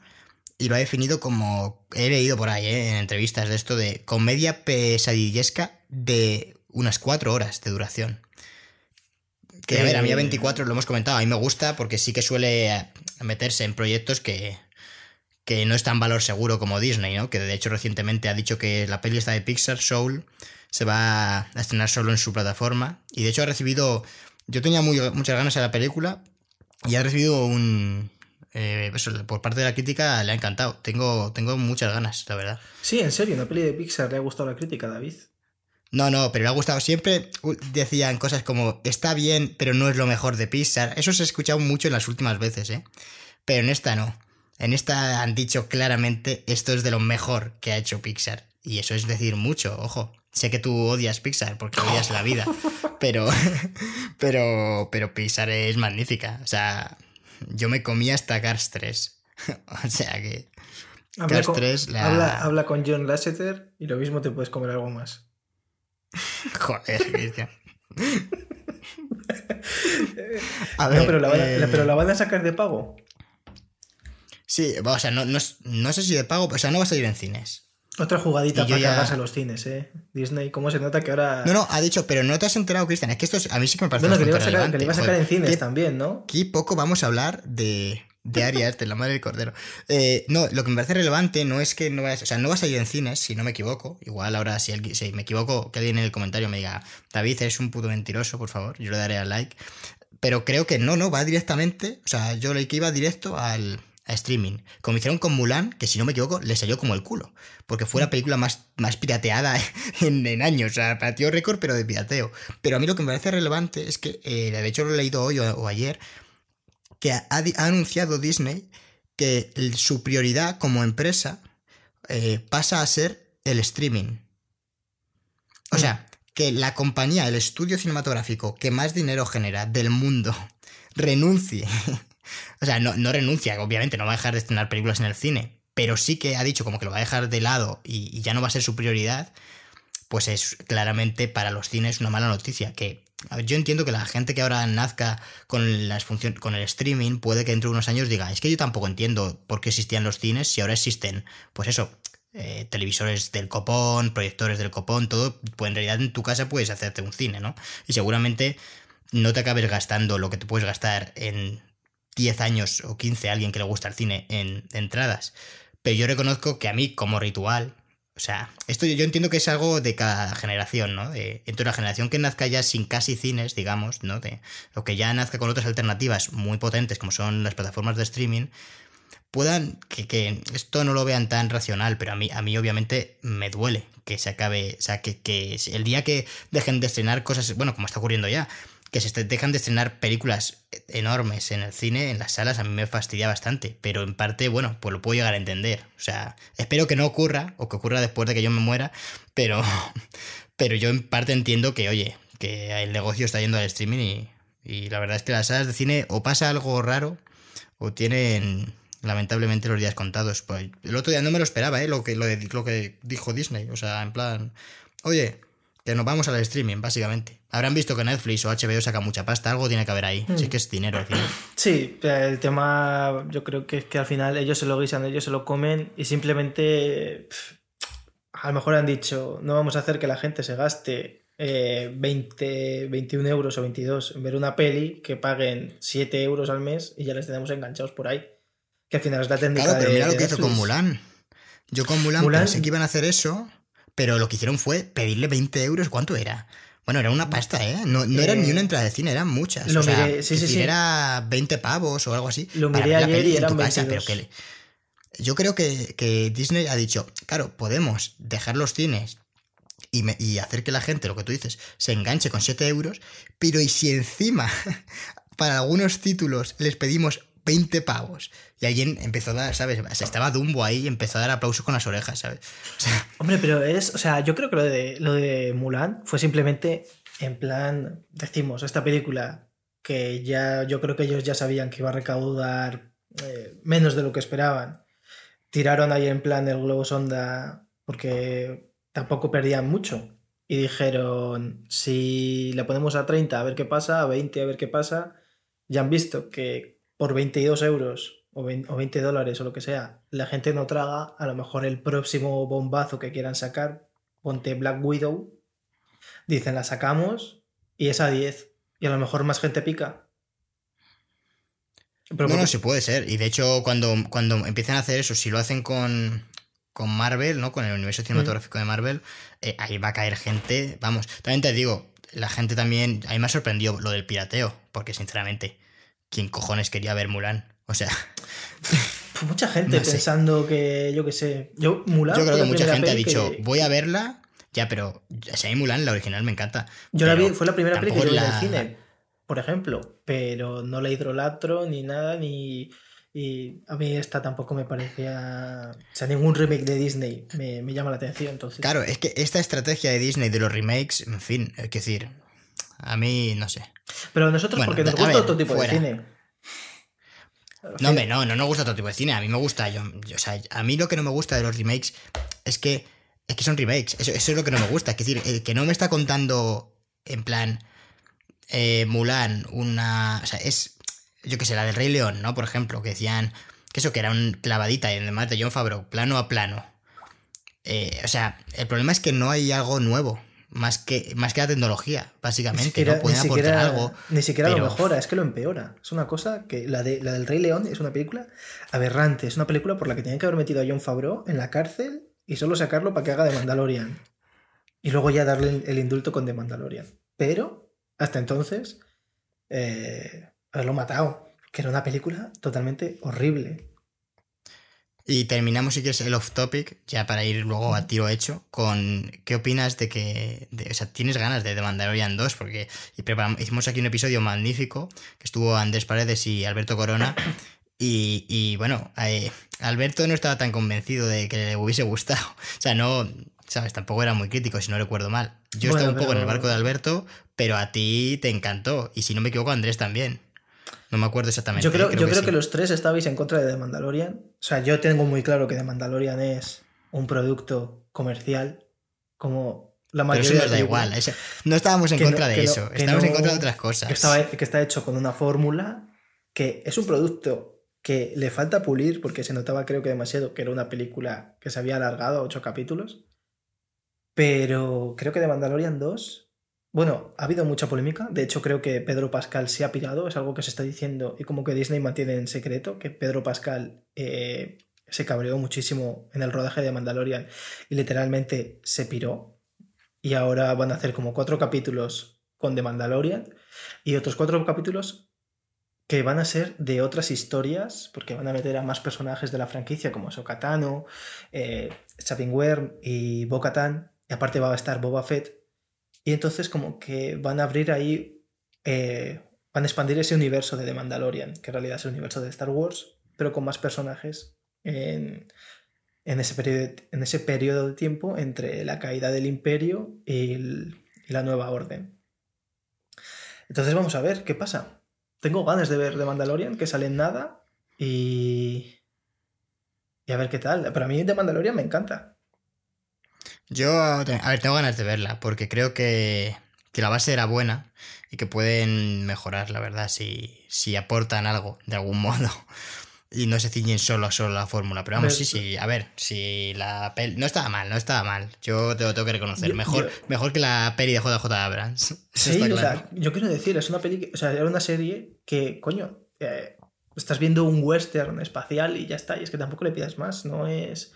Y lo ha definido como. He leído por ahí, ¿eh? en entrevistas de esto de comedia pesadillesca de unas cuatro horas de duración. Que a ver, a mí a Eh, 24 lo hemos comentado, a mí me gusta porque sí que suele meterse en proyectos que, que no es tan valor seguro como Disney, ¿no? Que de hecho recientemente ha dicho que la peli esta de Pixar, Soul, se va a estrenar solo en su plataforma. Y de hecho ha recibido. Yo tenía muy- muchas ganas de la película y ha recibido un. eh, eso, por parte de la crítica le ha encantado. Tengo, tengo muchas ganas, la verdad. Sí, en serio, una peli de Pixar le ha gustado la crítica, David. No, no, pero le ha gustado. Siempre uh, decían cosas como está bien, pero no es lo mejor de Pixar. Eso se ha escuchado mucho en las últimas veces, ¿eh? Pero en esta no. En esta han dicho claramente esto es de lo mejor que ha hecho Pixar. Y eso es decir mucho, ojo. Sé que tú odias Pixar porque odias la vida, pero, pero, pero Pixar es magnífica. O sea, yo me comí hasta Cars 3. o sea que... Habla Cars con, 3 la- habla, habla con John Lasseter y lo mismo te puedes comer algo más. Joder, Cristian. A ver, no, pero la, van a, eh, la- pero la van a sacar de pago. Sí, o sea, no, no, no sé si de pago, o sea, no va a salir en cines. Otra jugadita para ya- cargarse los cines, ¿eh? Disney, ¿cómo se nota que ahora... No, no, ha dicho, pero no te has enterado, Cristian. Es que esto es- a mí sí que me parece Bueno, que le iba a sacar, que le iba a sacar en cines también, ¿no? Qué poco vamos a hablar de, de Ari Aster, la madre del cordero. Eh, no, lo que me parece relevante no es que no vayas, o sea, no vas a ir en cines, si no me equivoco. Igual ahora, si, me equivoco, que alguien en el comentario me diga, David, eres un puto mentiroso, por favor, yo le daré al like. Pero creo que no, no, va directamente, o sea, yo leí que iba directo al a streaming. Como hicieron con Mulan, que si no me equivoco, le salió como el culo. Porque fue la película más, más pirateada en, en años. O sea, batió récord, pero de pirateo. Pero a mí lo que me parece relevante es que, eh, de hecho lo he leído hoy o, o ayer, que ha, anunciado Disney que el- su prioridad como empresa eh, pasa a ser el streaming. O sea, que la compañía, el estudio cinematográfico que más dinero genera del mundo, renuncie. o sea, no, no renuncia, obviamente no va a dejar de estrenar películas en el cine, pero sí que ha dicho como que lo va a dejar de lado y, y ya no va a ser su prioridad, pues es claramente para los cines una mala noticia. Que a ver, yo entiendo que la gente que ahora nazca con las con el streaming, puede que dentro de unos años diga, es que yo tampoco entiendo por qué existían los cines si ahora existen, pues eso, eh, televisores del copón, proyectores del copón, todo, pues en realidad en tu casa puedes hacerte un cine, ¿no? Y seguramente no te acabes gastando lo que te puedes gastar en 10 años o 15 a alguien que le gusta el cine en entradas. pero yo reconozco que a mí como ritual, o sea, esto yo entiendo que es algo de cada generación, ¿no? De, entre la generación que nazca ya sin casi cines, digamos, ¿no? De, o que ya nazca con otras alternativas muy potentes como son las plataformas de streaming, puedan, que, esto no lo vean tan racional, pero a mí, a mí obviamente me duele que se acabe, o sea, que, que el día que dejen de estrenar cosas, bueno, como está ocurriendo ya, que se dejan de estrenar películas enormes en el cine, en las salas, a mí me fastidia bastante, pero en parte, bueno, pues lo puedo llegar a entender. O sea, espero que no ocurra, o que ocurra después de que yo me muera, pero, pero yo en parte entiendo que, oye, que el negocio está yendo al streaming y, la verdad es que las salas de cine o pasa algo raro o tienen lamentablemente los días contados. Pues el otro día no me lo esperaba, ¿eh? Lo que, lo que dijo Disney. O sea, en plan, oye, que nos vamos al streaming, básicamente. Habrán visto que Netflix o HBO saca mucha pasta, algo tiene que haber ahí. Sí hmm. que es dinero al final. Sí, el tema yo creo que es que al final ellos se lo guisan, ellos se lo comen y simplemente a lo mejor han dicho, no vamos a hacer que la gente se gaste 20, eh, 21 euros o 22 en ver una peli, que paguen 7 euros al mes y ya les tenemos enganchados por ahí. Que al final es la técnica Claro, pero mira lo que hizo con Mulan. Yo con Mulan, pensé que iban a hacer eso, pero lo que hicieron fue pedirle 20 euros. ¿Cuánto era? Bueno, era una pasta, ¿eh? No, era ni una eh, entrada de cine, eran muchas. Lo o sea, miré, sí, sí, sí. Era 20 pavos o algo así. Lo miré ayer y eran 22. pero que Yo creo que, que, Disney ha dicho, claro, podemos dejar los cines y, y, hacer que la gente, lo que tú dices, se enganche con 7 euros, pero ¿y si encima para algunos títulos les pedimos 20 pavos. Y alguien empezó a dar, ¿sabes? estaba Dumbo ahí y empezó a dar aplausos con las orejas, ¿sabes? Hombre, pero es, o sea, yo creo que lo de, lo de Mulan fue simplemente en plan, decimos, esta película que ya yo creo que ellos ya sabían que iba a recaudar eh, menos de lo que esperaban. Tiraron ahí en plan el globo sonda porque tampoco perdían mucho. Y dijeron, si la ponemos a 30 a ver qué pasa, a 20 a ver qué pasa, ya han visto que por 22 euros o 20, dólares o lo que sea, la gente no traga, a lo mejor el próximo bombazo que quieran sacar, ponte Black Widow, dicen la sacamos y es a 10 y a lo mejor más gente pica. Pero no, no, sí puede ser. Y de hecho, cuando, cuando empiezan a hacer eso, si lo hacen con, con Marvel, ¿no? Con el universo cinematográfico de Marvel, eh, ahí va a caer gente. Vamos, también te digo, la gente también. A mí me ha sorprendido lo del pirateo, porque sinceramente, ¿quién cojones quería ver Mulan? O sea. Pues mucha gente pensando que, yo qué sé. Yo, Mulan. Yo creo que mucha gente ha dicho, voy a verla. Ya, pero o sea, Mulan, la original, me encanta. Yo la vi, fue la primera película que yo vi en el cine, por ejemplo. Pero no la hidrolatro ni nada, ni. Y a mí esta tampoco me parecía. O sea, ningún remake de Disney me, me llama la atención. Entonces. Claro, es que esta estrategia de Disney de los remakes, en fin, es decir, a mí no sé. Pero nosotros, porque nos gusta otro tipo de cine. No, hombre, no, no nos gusta otro tipo de cine. A mí me gusta. Yo, o sea, a mí lo que no me gusta de los remakes es que, es que son remakes. Eso, es lo que no me gusta. Es decir, el que no me está contando en plan eh, Mulan, una. O sea, es. Yo qué sé, la del Rey León, ¿no? Por ejemplo, que decían que eso que era un clavadita y además de John Favreau, plano a plano. Eh, o sea, el problema es que no hay algo nuevo más que, más que la tecnología, básicamente. no pueden aportar algo. Ni siquiera lo mejora, es que lo empeora. Es una cosa que la, de, la del Rey León es una película aberrante. Es una película por la que tenían que haber metido a John Favreau en la cárcel y solo sacarlo para que haga de Mandalorian. Y luego ya darle el indulto con The Mandalorian. Pero, hasta entonces, eh, haberlo matado. Que era una película totalmente horrible. Y terminamos, si quieres, el off topic, ya para ir luego a tiro hecho, con qué opinas de que. o sea, tienes ganas de The Mandalorian 2, porque hicimos aquí un episodio magnífico, que estuvo Andrés Paredes y Alberto Corona. Y, y bueno, eh, Alberto no estaba tan convencido de que le hubiese gustado. O sea, no. ¿Sabes? Tampoco era muy crítico, si no recuerdo mal. Yo estaba un poco en el barco de Alberto, pero a ti te encantó. Y si no me equivoco, Andrés también. No me acuerdo exactamente. Yo creo, yo que, creo que, los tres estabais en contra de The Mandalorian. O sea, yo tengo muy claro que The Mandalorian es un producto comercial como la mayoría Pero eso nos da igual. no estábamos en contra de eso. estábamos en contra de otras cosas. Que, que está hecho con una fórmula que es un producto que le falta pulir porque se notaba creo que demasiado que era una película que se había alargado a ocho capítulos. Pero creo que The Mandalorian 2 bueno, ha habido mucha polémica. De hecho, creo que Pedro Pascal se ha pirado. Es algo que se está diciendo y como que Disney mantiene en secreto que Pedro Pascal eh, se cabreó muchísimo en el rodaje de Mandalorian y literalmente se piró. Y ahora van a hacer como cuatro capítulos con The Mandalorian y otros cuatro capítulos que van a ser de otras historias, porque van a meter a más personajes de la franquicia como Sokatano, eh, Wern y Bo-Katan, y aparte va a estar Boba Fett. Y entonces como que van a abrir ahí, eh, van a expandir ese universo de The Mandalorian, que en realidad es el universo de Star Wars, pero con más personajes en, ese, periodo, en ese de tiempo entre la caída del imperio y, y la nueva orden. Entonces vamos a ver qué pasa tengo ganas de ver The Mandalorian, que sale en nada. Y. Y a ver qué tal. Pero a mí The Mandalorian me encanta. Yo, a ver, tengo ganas de verla, porque creo que, que la base era buena y que pueden mejorar, la verdad, si, si aportan algo de algún modo y no se ciñen solo a solo la fórmula. Pero vamos, sí, sí, a ver, si la peli. No estaba mal, no estaba mal. Yo te lo tengo que reconocer. mejor, mejor que la peli de JJ Abrams. Sí, o sea, yo quiero decir, es una peli. O sea, era una serie que, coño, eh, estás viendo un western espacial y ya está. Y es que tampoco le pidas más, no es.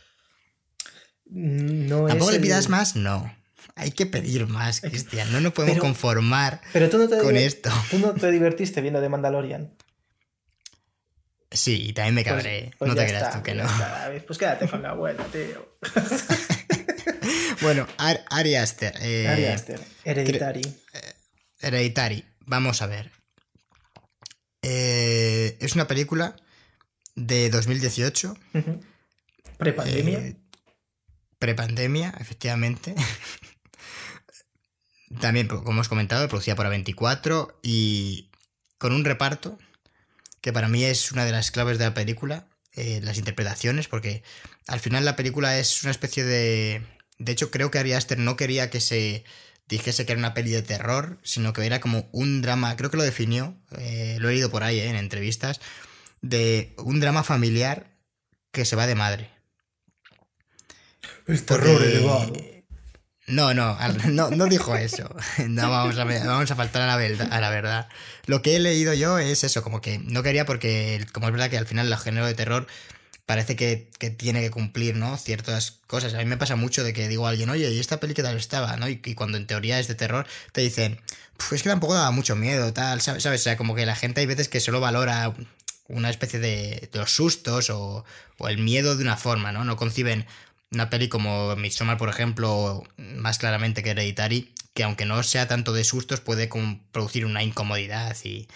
No ¿Tampoco le pidas más? No. Hay que pedir más, Cristian. No nos podemos conformar pero tú no te con esto. Tú no te divertiste viendo The Mandalorian. Sí, y también me pues, cabré. Pues no te creas tú que no. pues quédate con la abuela, tío. bueno, Ari Aster. Eh, Ari Aster. Hereditary. Eh, Hereditary. Vamos a ver. Eh, es una película de 2018. Prepandemia. Eh, prepandemia, efectivamente. También, como hemos comentado, producida por A24 y con un reparto que para mí es una de las claves de la película, eh, las interpretaciones, porque al final la película es una especie de... De hecho, creo que Ari Aster no quería que se dijese que era una peli de terror, sino que era como un drama, creo que lo definió, eh, lo he leído por ahí eh, en entrevistas, de un drama familiar que se va de madre. El terror elevado. No, no, no, dijo eso. No vamos a, vamos a faltar a la, verdad, a la verdad. Lo que he leído yo es eso, como que no quería porque, como es verdad que al final el género de terror parece que, tiene que cumplir, ¿no? Ciertas cosas. A mí me pasa mucho de que digo a alguien, oye, ¿y esta peli qué tal estaba? ¿no? Y, cuando en teoría es de terror, te dicen, pues que tampoco daba mucho miedo, tal, ¿sabes? O sea, como que la gente hay veces que solo valora una especie de, los sustos o, o el miedo de una forma, ¿no? No conciben una peli como Midsommar, por ejemplo, más claramente que Hereditary, que aunque no sea tanto de sustos, puede producir una incomodidad y,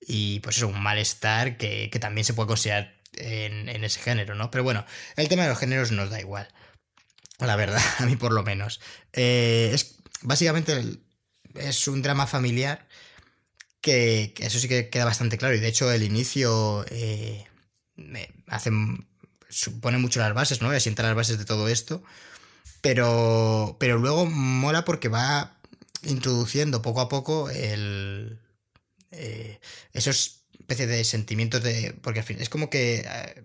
y pues eso, un malestar que, también se puede considerar en, ese género, ¿no? Pero bueno, el tema de los géneros nos da igual. La verdad, a mí por lo menos. Eh, es básicamente es un drama familiar que, eso sí que queda bastante claro. Y de hecho, el inicio eh, hace supone mucho las bases, ¿no? Asienta las bases de todo esto. Pero, pero luego mola porque va introduciendo poco a poco el, eh, esos especies de sentimientos de. Porque al fin es como que eh,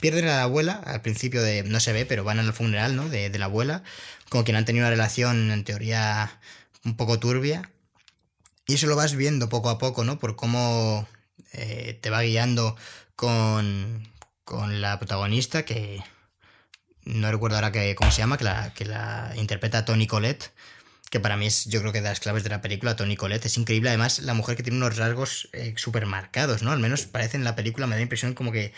pierden a la abuela al principio de. No se ve, pero van al funeral, ¿no? De, la abuela, con quien han tenido una relación en teoría un poco turbia. Y eso lo vas viendo poco a poco, ¿no? Por cómo eh, te va guiando con, con la protagonista que no recuerdo ahora que, cómo se llama, que la, que la interpreta Tony Colette, que para mí es yo creo que de las claves de la película, Tony Colette, es increíble, además la mujer que tiene unos rasgos eh, súper marcados, ¿no? Al menos parece en la película, me da la impresión como que,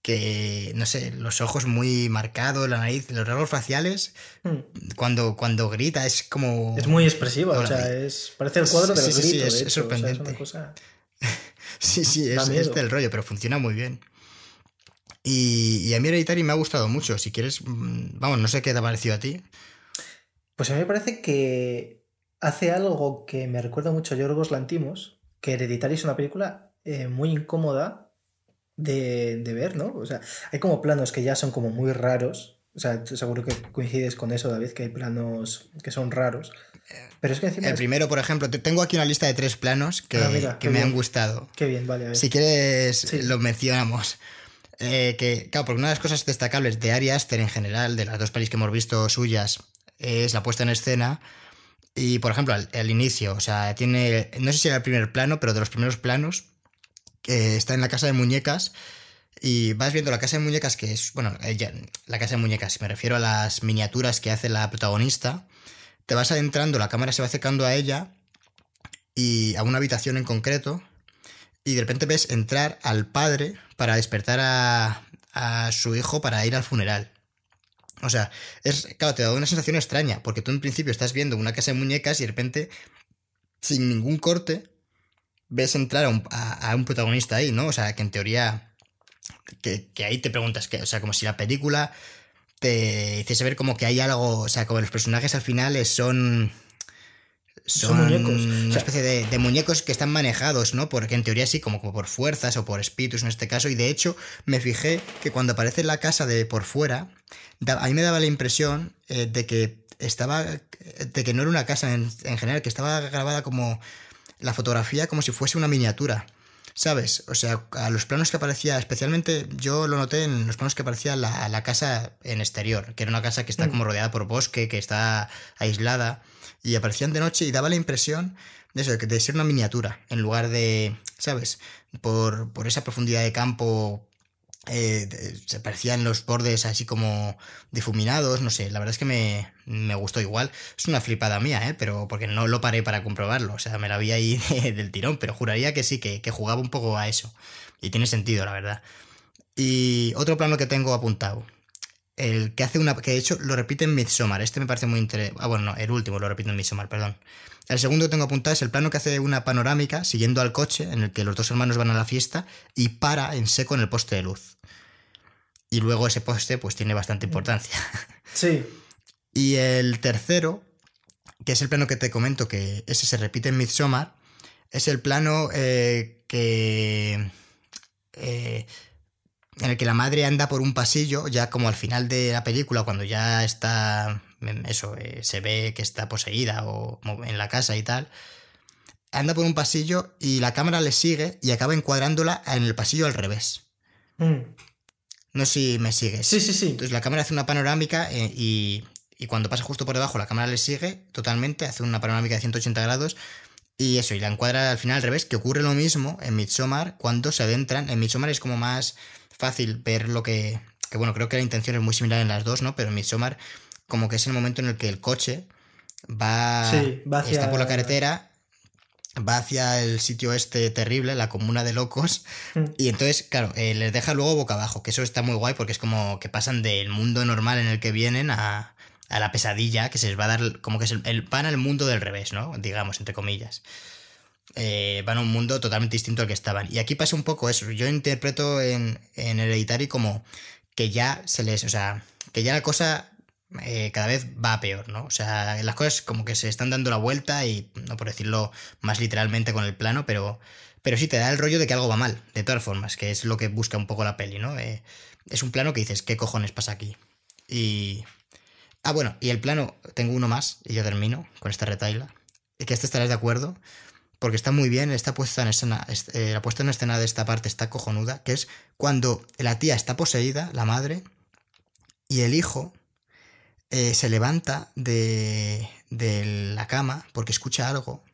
que, no sé, los ojos muy marcados, la nariz, los rasgos faciales, hmm. cuando, cuando grita es como... Es muy expresivo, o sea, es, parece el cuadro sí, sí, es, sorprendente. sí, sí, es, es del rollo, pero funciona muy bien. Y, a mí Hereditary me ha gustado mucho. Si quieres, mm, vamos, no sé qué te ha parecido a ti. Pues a mí me parece que hace algo que me recuerda mucho a Yorgos Lantimos, que Hereditary es una película eh, muy incómoda de, ver, ¿no? O sea, hay como planos que ya son como muy raros. O sea, seguro que coincides con eso, David, que hay planos que son raros. Pero es que El primero, por ejemplo, tengo aquí una lista de tres planos que, ah, me han gustado. Qué bien, vale. Si quieres, los mencionamos. Eh, que, claro, porque una de las cosas destacables de Ari Aster en general, de las dos pelis que hemos visto suyas, es la puesta en escena. Y, por ejemplo, al, inicio, o sea, tiene, no sé si era el primer plano, pero de los primeros planos, que está en la casa de muñecas, Y vas viendo la casa de muñecas que es, bueno, ella, la casa de muñecas, me refiero a las miniaturas que hace la protagonista. Te vas adentrando, la cámara se va acercando a ella y a una habitación en concreto y de repente ves entrar al padre para despertar a, su hijo para ir al funeral. O sea, es, claro, te da una sensación extraña, porque tú en principio estás viendo una casa de muñecas y de repente, sin ningún corte, ves entrar a un, a, un protagonista ahí, ¿no? O sea, que en teoría, que, que ahí te preguntas, que, o sea, como si la película te hiciese ver como que hay algo, o sea, como los personajes al final son son, muñecos. Una especie de, muñecos que están manejados, ¿no? Porque en teoría sí, como, como, por fuerzas o por espíritus en este caso. Y de hecho, me fijé que cuando aparece la casa de por fuera, a mí me daba la impresión eh, de que estaba. de que no era una casa en, general, que estaba grabada como. la fotografía como si fuese una miniatura. ¿Sabes? O sea, a los planos que aparecía, especialmente yo lo noté en los planos que aparecía la, la casa en exterior, que era una casa que está mm. como rodeada por bosque, que está aislada y aparecían de noche y daba la impresión de eso, de ser una miniatura, en lugar de, ¿sabes? Por, por esa profundidad de campo eh, se parecían los bordes así como difuminados, no sé, la verdad es que me, me, gustó igual. Es una flipada mía, ¿eh? Pero porque no lo paré para comprobarlo, o sea, me la vi ahí del tirón, pero juraría que sí, que, que, jugaba un poco a eso. Y tiene sentido, la verdad. Y otro plano que tengo apuntado, el que hace una. que de hecho lo repite en Midsommar. Este me parece muy interesante. Ah, bueno, no, el último lo repite en Midsommar, perdón. El segundo que tengo apuntado es el plano que hace una panorámica siguiendo al coche en el que los dos hermanos van a la fiesta y para en seco en el poste de luz. Y luego ese poste pues tiene bastante importancia. Sí. y el tercero, que es el plano que te comento que ese se repite en Midsommar, es el plano eh, que... Eh, en el que la madre anda por un pasillo, ya como al final de la película, cuando ya está, eso, eh, se ve que está poseída o en la casa y tal, anda por un pasillo y la cámara le sigue y acaba encuadrándola en el pasillo al revés. Mm. No sé si me sigues. Sí, sí, sí. Entonces la cámara hace una panorámica eh, y, y cuando pasa justo por debajo la cámara le sigue totalmente, hace una panorámica de 180 grados y eso, y la encuadra al final al revés, que ocurre lo mismo en Midsommar cuando se adentran. En Midsommar es como más fácil ver lo que, que bueno, creo que la intención es muy similar en las dos, ¿no? Pero en Midsommar como que es el momento en el que el coche va, está por la carretera, va hacia el sitio este terrible, la comuna de locos, mm. y entonces, claro, eh, les deja luego boca abajo, que eso está muy guay porque es como que pasan del mundo normal en el que vienen a, a la pesadilla, que se les va a dar, como que es el, van al mundo del revés, ¿no? Digamos, entre comillas. Eh, van a un mundo totalmente distinto al que estaban. Y aquí pasa un poco eso. Yo interpreto en, en Hereditary como que ya se les. O sea, que ya la cosa eh, cada vez va a peor, ¿no? O sea, las cosas como que se están dando la vuelta y, no por decirlo más literalmente con el plano, pero, pero sí te da el rollo de que algo va mal, de todas formas, que es lo que busca un poco la peli, ¿no? Eh, es un plano que dices, ¿qué cojones pasa aquí? Y. Ah, bueno, y el plano, tengo uno más y yo termino con esta retaila. Que este estarás de acuerdo porque está muy bien, está puesta en escena, eh, la puesta en escena de esta parte está cojonuda, que es cuando la tía está poseída, la madre, y el hijo eh, se levanta de, de la cama porque escucha algo.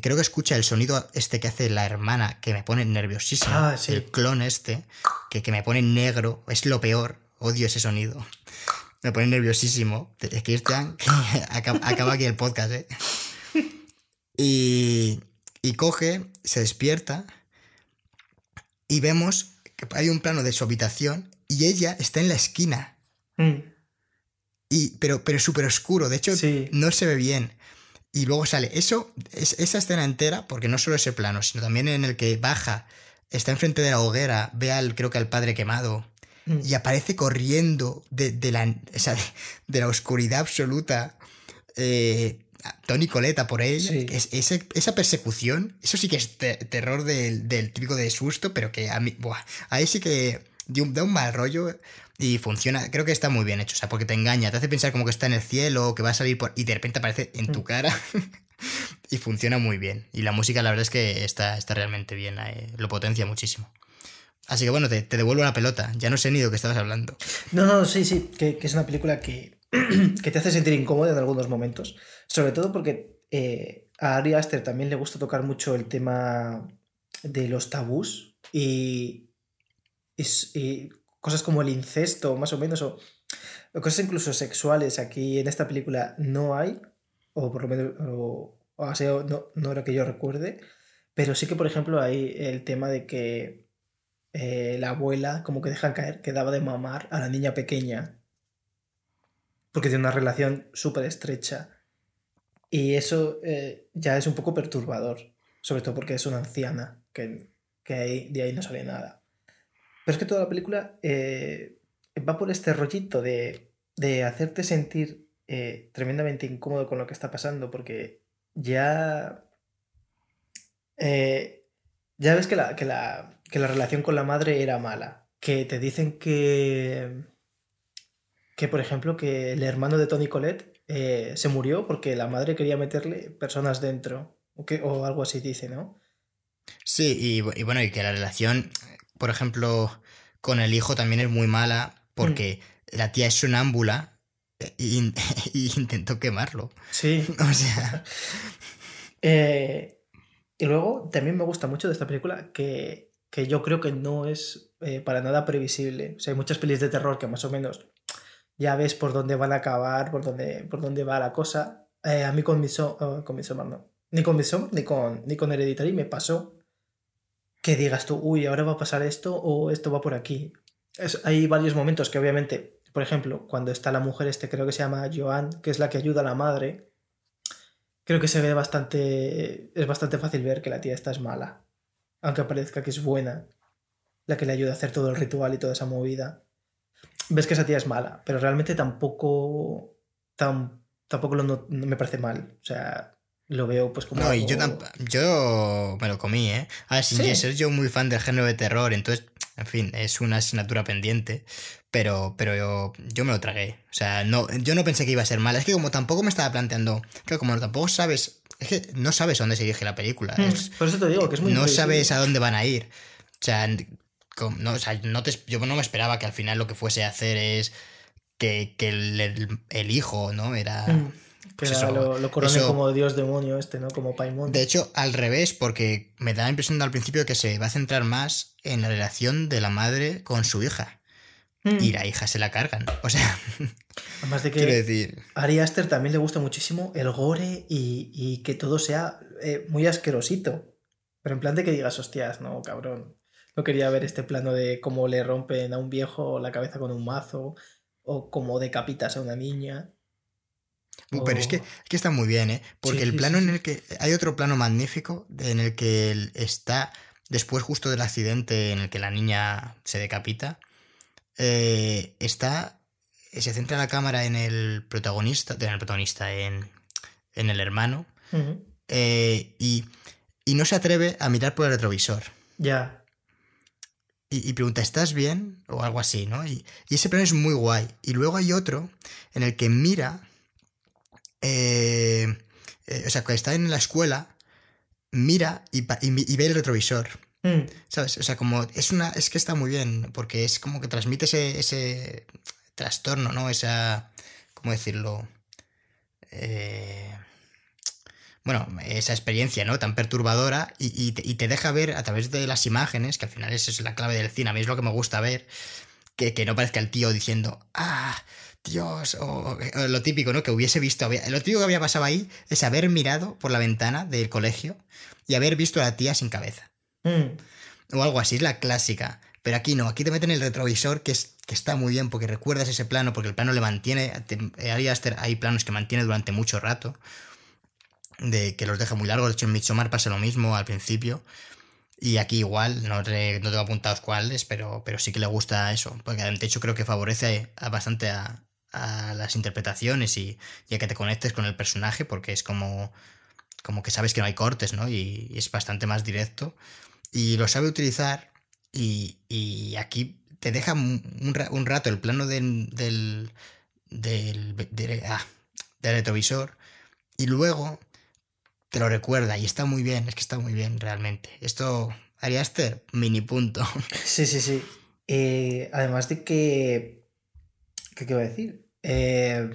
Creo que escucha el sonido este que hace la hermana, que me pone nerviosísimo. Ah, el clon este, que, que me pone negro, es lo peor, odio ese sonido. Me pone nerviosísimo. Cristian, acaba aquí el podcast, ¿eh? Y, y coge, se despierta y vemos que hay un plano de su habitación y ella está en la esquina. Mm. Y, pero pero súper oscuro, de hecho no se ve bien. Y luego sale eso, es, esa escena entera, porque no solo ese plano, sino también en el que baja, está enfrente de la hoguera, ve al, creo que al padre quemado, mm. y aparece corriendo de, de la, de la oscuridad absoluta. Eh, Tony Coleta por él. Es, esa persecución, eso sí que es terror del, típico de susto, pero que a mí, buah, ahí sí que da un mal rollo y funciona. Creo que está muy bien hecho, o sea, porque te engaña, te hace pensar como que está en el cielo, que va a salir por. y de repente aparece en tu mm. cara. y funciona muy bien. Y la música, la verdad es que está, está realmente bien, eh, lo potencia muchísimo. Así que bueno, te, devuelvo la pelota. Ya no sé ni de lo que estabas hablando. No, no, sí, sí, que, que es una película que, que te hace sentir incómodo en algunos momentos. Sobre todo porque eh, a Ari Aster también le gusta tocar mucho el tema de los tabús y, cosas como el incesto, más o menos, o, cosas incluso sexuales aquí en esta película no hay, o por lo menos, no, no era que yo recuerde, pero sí que, por ejemplo, hay el tema de que eh, la abuela como que deja caer que daba de mamar a la niña pequeña porque tiene una relación súper estrecha. Y eso eh, ya es un poco perturbador, sobre todo porque es una anciana, que, que de ahí no sale nada. Pero es que toda la película eh, va por este rollito de, de hacerte sentir tremendamente incómodo con lo que está pasando, porque ya... ya ves que la, que la, que la relación con la madre era mala. Que te dicen que. Que, por ejemplo, que el hermano de Tony Colette eh, se murió porque la madre quería meterle personas dentro. O, que, o algo así dice, ¿no? Sí, y, bueno, y que la relación, por ejemplo, con el hijo también es muy mala porque mm. la tía es sonámbula y, y, intentó quemarlo. Sí. O sea. Eh, y luego también me gusta mucho de esta película que que yo creo que no es eh, para nada previsible. O sea, hay muchas pelis de terror que más o menos ya ves por dónde van a acabar, por dónde, por dónde va la cosa. Eh, a mí con Midsommar, oh, con no. Ni con Midsommar ni con, ni con Hereditary me pasó que digas tú, uy, ahora va a pasar esto o esto va por aquí. hay varios momentos que obviamente, por ejemplo, cuando está la mujer este, creo que se llama Joan, que es la que ayuda a la madre, creo que se ve bastante, es bastante fácil ver que la tía esta es mala aunque parezca que es buena, la que le ayuda a hacer todo el ritual y toda esa movida. Ves que esa tía es mala, pero realmente tampoco, tampoco lo, me parece mal. O sea, lo veo pues como... No, y yo, yo me lo comí, ¿eh? A ver, sin ser yo muy fan del género de terror, entonces, en fin, es una asignatura pendiente, pero, pero yo, yo me lo tragué. O sea, no, yo no pensé que iba a ser mala. Es que como tampoco me estaba planteando, que como tampoco sabes es que no sabes a dónde se dirige la película. Hmm, por eso te digo que es muy No sabes a dónde van a ir. O sea, no, yo no me esperaba que al final lo que fuese a hacer es que, el, hijo, ¿no? Era. Que pues lo, lo como dios demonio este, ¿no? Como Paimon. De hecho, al revés, porque me da la impresión al principio que se va a centrar más en la relación de la madre con su hija. Mm. y la hija se la cargan. O sea, además de que decir... a Ari Aster también le gusta muchísimo el gore y, que todo sea eh, muy asquerosito. Pero en plan de que digas, hostias, no, cabrón. No quería ver este plano de cómo le rompen a un viejo la cabeza con un mazo o cómo decapitas a una niña. Pero es que, está muy bien, ¿eh? Porque el plano en el que. Hay otro plano magnífico en el que él está después justo del accidente en el que la niña se decapita. Eh, está. Se centra la cámara en el protagonista. En el protagonista, en, en el hermano. Eh, y, y, no se atreve a mirar por el retrovisor. Ya. Y, pregunta, ¿estás bien? O algo así, ¿no? Y, ese plano es muy guay. Y luego hay otro en el que mira. Eh, o sea, cuando está en la escuela, mira y, y ve el retrovisor. Mm. ¿Sabes? O sea, como es una. Es que está muy bien, porque es como que transmite ese, ese trastorno, ¿no? Esa. ¿Cómo decirlo? Eh, bueno, esa experiencia, ¿no? Tan perturbadora y, te, deja ver a través de las imágenes, que al final esa es la clave del cine, a mí es lo que me gusta ver, que, no parezca el tío diciendo, ah, Dios, o, lo típico, ¿no? Que hubiese visto, lo típico que había pasado ahí es haber mirado por la ventana del colegio y haber visto a la tía sin cabeza. Mm. O algo así, es la clásica. Pero aquí no, aquí te meten el retrovisor que, es, que está muy bien porque recuerdas ese plano, porque el plano le mantiene. hay planos que mantiene durante mucho rato, de que los deja muy largos. De hecho, en Midsommar pasa lo mismo al principio. Y aquí igual, no, no tengo apuntados cuáles, pero, pero sí que le gusta eso. Porque de hecho creo que favorece bastante a, las interpretaciones y, a que te conectes con el personaje, porque es como, como que sabes que no hay cortes, ¿no? y es bastante más directo y lo sabe utilizar y, aquí te deja un, rato el plano del, del, del, ah, del retrovisor y luego te lo recuerda y está muy bien, es que está muy bien realmente. Esto, Ariaster, mini punto. Sí, sí, sí. Eh, además de que... ¿Qué quiero decir? Eh,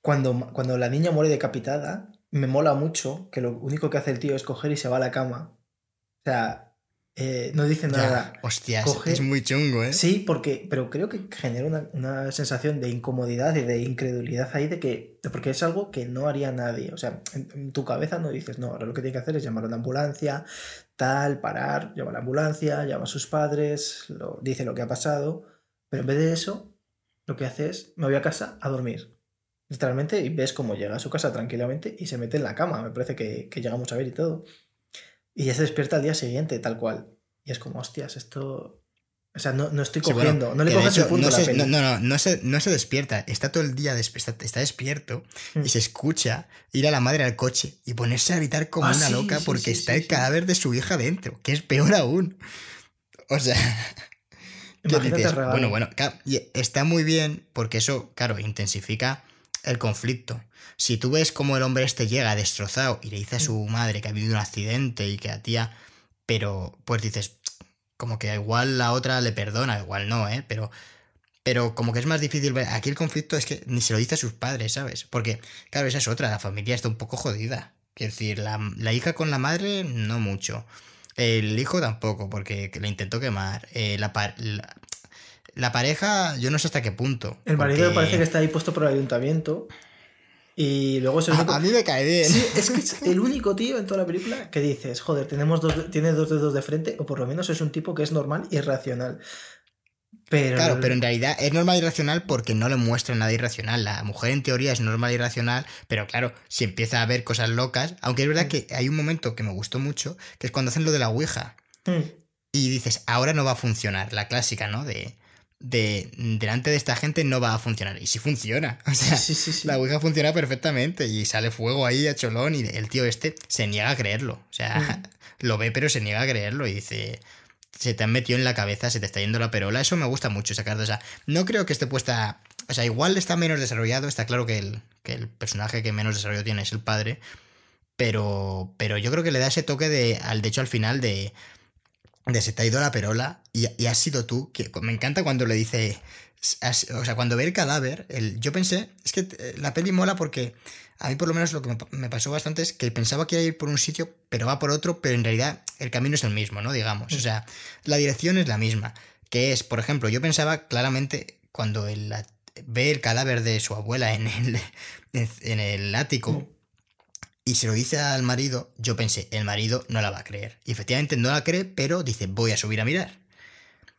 cuando, cuando la niña muere decapitada, me mola mucho que lo único que hace el tío es coger y se va a la cama o sea, eh, no dice Ya, nada. Hostias, Coge- es muy chungo, ¿eh? Sí, porque, pero creo que genera una, una sensación de incomodidad y de incredulidad ahí de que, porque es algo que no haría nadie. O sea, en, en tu cabeza no dices, no, ahora lo que tiene que hacer es llamar a una ambulancia, tal, parar, llama a la ambulancia, llama a sus padres, lo, dice lo que ha pasado, pero en vez de eso, lo que hace es, me voy a casa a dormir. Literalmente, y ves cómo llega a su casa tranquilamente y se mete en la cama, me parece que, que llegamos a ver y todo. Y ya se despierta al día siguiente, tal cual. Y es como, hostias, esto... O sea, no, no estoy Sí, bueno, cogiendo, no le coges el punto no a la se, peli. no, no, no, se, no se despierta, está todo el día desp- está, está despierto Mm. y se escucha ir a la madre al coche y ponerse a gritar como Ah, una sí, loca sí, porque está el cadáver de su hija dentro, que es peor aún. O sea, ¿qué Imagínate dices? Bueno, bueno, está muy bien porque eso, claro, intensifica el conflicto. Si tú ves cómo el hombre este llega destrozado y le dice a su Mm. madre que ha habido un accidente y que a tía, pero pues dices, como que igual la otra le perdona, igual no, ¿eh? Pero, pero como que es más difícil ver. Aquí el conflicto es que ni se lo dice a sus padres, ¿sabes? Porque, claro, esa es otra, la familia está un poco jodida. Quiero decir, la, la hija con la madre, no mucho. El hijo tampoco, porque le intentó quemar. Eh, la, par- la, la pareja, yo no sé hasta qué punto. El marido me parece que está ahí puesto por el ayuntamiento. Y luego es el único... A, a mí me cae bien. Sí, es que es el único tío en toda la película que dices, joder, tenemos dos, tiene dos dedos de frente, o por lo menos es un tipo que es normal y racional. Pero, Claro, pero en realidad es normal y racional porque no le muestra nada irracional. La mujer en teoría es normal y racional, pero claro, si empieza a ver cosas locas, aunque es verdad que hay un momento que me gustó mucho, que es cuando hacen lo de la Ouija. Mm, Y dices, ahora no va a funcionar, la clásica, ¿no? De, de delante de esta gente no va a funcionar. Y sí funciona. O sea, sí, sí, sí. la Ouija funciona perfectamente y sale fuego ahí a cholón y el tío este se niega a creerlo. O sea, lo ve pero se niega a creerlo y dice, se te han metido en la cabeza, se te está yendo la perola. Eso me gusta mucho sacar de esa. No creo que esté puesta... O sea, igual está menos desarrollado, está claro que el, que el personaje que menos desarrollo tiene es el padre, pero, pero yo creo que le da ese toque de, al, de hecho al final de, de se te ha ido la perola y, y has sido tú, que me encanta cuando le dice, has- o sea, cuando ve el cadáver, el, yo pensé, es que eh, la peli mola porque a mí por lo menos lo que me, pa- me pasó bastante es que pensaba que iba a ir por un sitio, pero va por otro, pero en realidad el camino es el mismo, ¿no? Digamos, o sea, la dirección es la misma, que es, por ejemplo, yo pensaba claramente cuando el, la- ve el cadáver de su abuela en el, en el ático, Mm. Y se lo dice al marido, yo pensé, el marido no la va a creer. Y efectivamente no la cree, pero dice, voy a subir a mirar.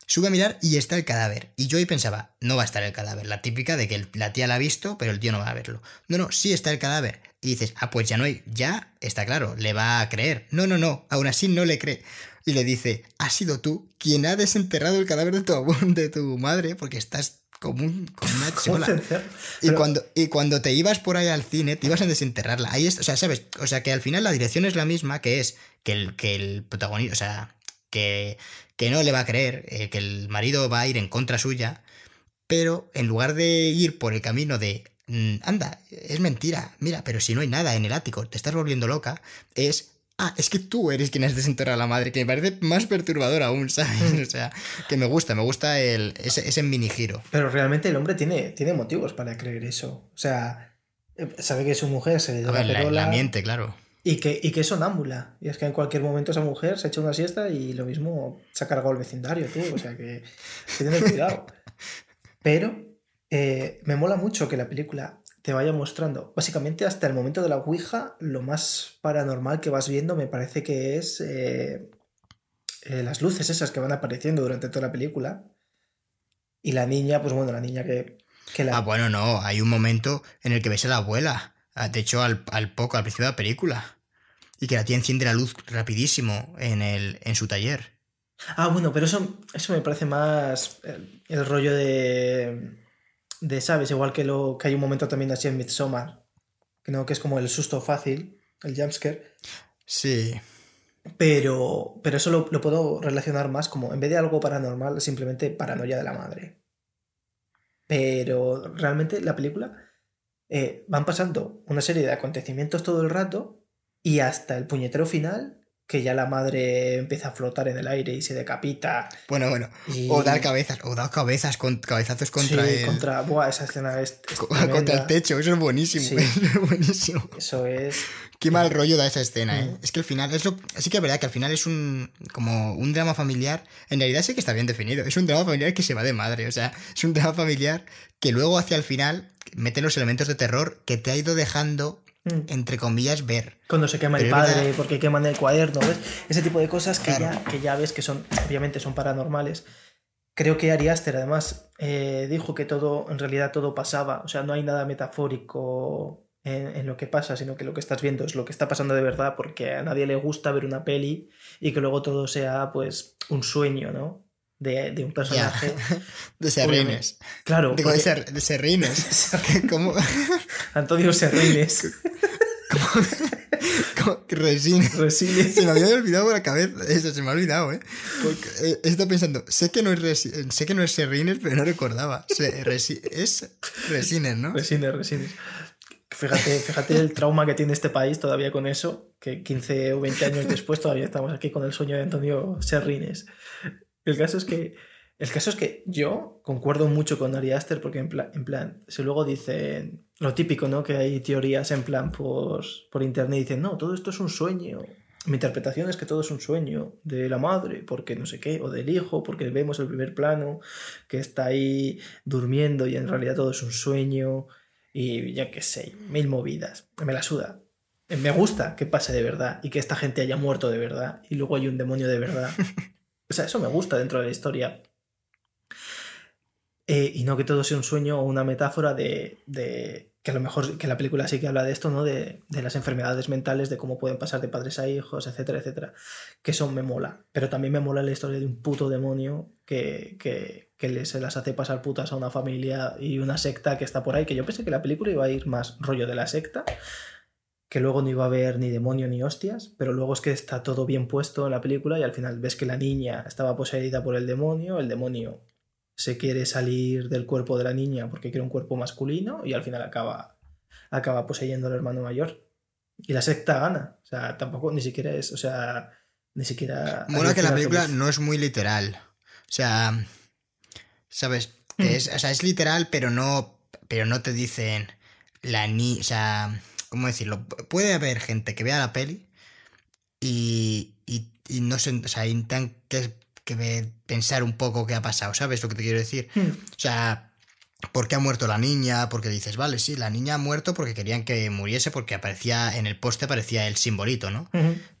Sube a mirar y está el cadáver. Y yo ahí pensaba, no va a estar el cadáver. La típica de que la tía la ha visto, pero el tío no va a verlo. No, no, sí está el cadáver. Y dices, ah, pues ya no hay, ya está claro, le va a creer. No, no, no, aún así no le cree. Y le dice, has sido tú quien ha desenterrado el cadáver de tu, de tu madre porque estás como, un, como una ¿Cómo chola. Y Pero- cuando, y cuando te ibas por ahí al cine, te ibas a desenterrarla. Ahí es, o sea, ¿sabes? O sea, que al final la dirección es la misma, que es que el, que el protagonista, o sea, que, que no le va a creer, eh, que el marido va a ir en contra suya, pero en lugar de ir por el camino de, mm, anda, es mentira, mira, pero si no hay nada en el ático, te estás volviendo loca, es... Ah, es que tú eres quien has desenterrado a la madre, que me parece más perturbador aún, ¿sabes? O sea, que me gusta, me gusta el, ese, ese mini giro. Pero realmente el hombre tiene, tiene motivos para creer eso. O sea, eh, sabe que su mujer se le dio A la ver, la, perola la miente, claro. y, que, y que es sonámbula. Y es que en cualquier momento esa mujer se echa una siesta y lo mismo se ha cargado el vecindario, tú. O sea que, que tener cuidado. Pero eh, me mola mucho que la película te vaya mostrando, básicamente hasta el momento de la Ouija, lo más paranormal que vas viendo me parece que es eh, eh, las luces esas que van apareciendo durante toda la película. Y la niña, pues bueno, la niña que, que la... Ah, bueno, no, hay un momento en el que ves a la abuela. Ah, De hecho, al, al poco, al principio de la película. Y que la tía enciende la luz rapidísimo en, el, en su taller. Ah, bueno, pero eso, eso me parece más el, el rollo de, de, ¿sabes? Igual que, lo, que hay un momento también así en Midsommar, que, no, que es como el susto fácil, el jumpscare, Sí. pero, pero eso lo, lo puedo relacionar más como, en vez de algo paranormal, simplemente paranoia de la madre. Pero realmente la película eh, van pasando una serie de acontecimientos todo el rato y hasta el puñetero final que ya la madre empieza a flotar en el aire y se decapita. Bueno, bueno. O dar cabezas, o dar cabezas con cabezazos contra sí, contra. Buah, esa escena es. contra el techo, eso es buenísimo. es buenísimo. Eso es. Qué mal rollo da esa escena, ¿eh? Mm. Es que al final, es lo, sí que es verdad que al final es un como un drama familiar. En realidad sí que está bien definido. Es un drama familiar que se va de madre. O sea, es un drama familiar que luego hacia el final mete los elementos de terror que te ha ido dejando. Entre comillas, ver. Cuando se quema el padre, porque queman el cuaderno, ¿ves? Ese tipo de cosas que, ya, que ya ves que son, obviamente, son paranormales. Creo que Ari Aster, además, eh, dijo que todo, en realidad todo pasaba, o sea, no hay nada metafórico en, lo que pasa, sino que lo que estás viendo es lo que está pasando de verdad, porque a nadie le gusta ver una peli y que luego todo sea, pues, un sueño, ¿no? De, de, un personaje. De Serrines. Claro. Digo, de, ser, de Serrines. ¿Cómo? Antonio Serrines. ¿Cómo? Resines. Resines. Se me había olvidado por la cabeza. Eso se me ha olvidado, ¿eh? Porque eh, he estado pensando, sé que no es, sé que no es Serrines, pero no recordaba. es Resines, ¿no? Resines, Resines. Fíjate, fíjate el trauma que tiene este país todavía con eso, que 15 o 20 años después todavía estamos aquí con el sueño de Antonio Serrines. El caso es que, el caso es que yo concuerdo mucho con Ari Aster porque en plan, si luego dicen lo típico, ¿no? Que hay teorías en plan por, por internet y dicen, no, todo esto es un sueño. Mi interpretación es que todo es un sueño de la madre, porque no sé qué, o del hijo, porque vemos el primer plano, que está ahí durmiendo y en realidad todo es un sueño, y ya qué sé, mil movidas. Me la suda. Me gusta que pase de verdad y que esta gente haya muerto de verdad y luego hay un demonio de verdad. O sea, eso me gusta dentro de la historia. Eh, y no que todo sea un sueño o una metáfora de, de, que a lo mejor que la película sí que habla de esto, ¿no? De, de, las enfermedades mentales, de cómo pueden pasar de padres a hijos, etcétera, etcétera. Que eso me mola. Pero también me mola la historia de un puto demonio que, que, que se las hace pasar putas a una familia y una secta que está por ahí. Que yo pensé que la película iba a ir más rollo de la secta que luego no iba a haber ni demonio ni hostias, pero luego es que está todo bien puesto en la película y al final ves que la niña estaba poseída por el demonio, el demonio se quiere salir del cuerpo de la niña porque quiere un cuerpo masculino y al final acaba, acaba poseyendo al hermano mayor. Y la secta gana, o sea, tampoco ni siquiera es, o sea, ni siquiera... Bueno, que la película no es muy literal, o sea, ¿sabes? Mm. es, o sea, es literal, pero no, pero no te dicen la ni, o sea ¿cómo decirlo? Puede haber gente que vea la peli y, y, no se, o sea, intentan que, que, pensar un poco qué ha pasado, ¿sabes lo que te quiero decir? Hmm. O sea, ¿por qué ha muerto la niña? Porque dices, vale, sí, la niña ha muerto porque querían que muriese porque aparecía en el poste aparecía el simbolito, ¿no?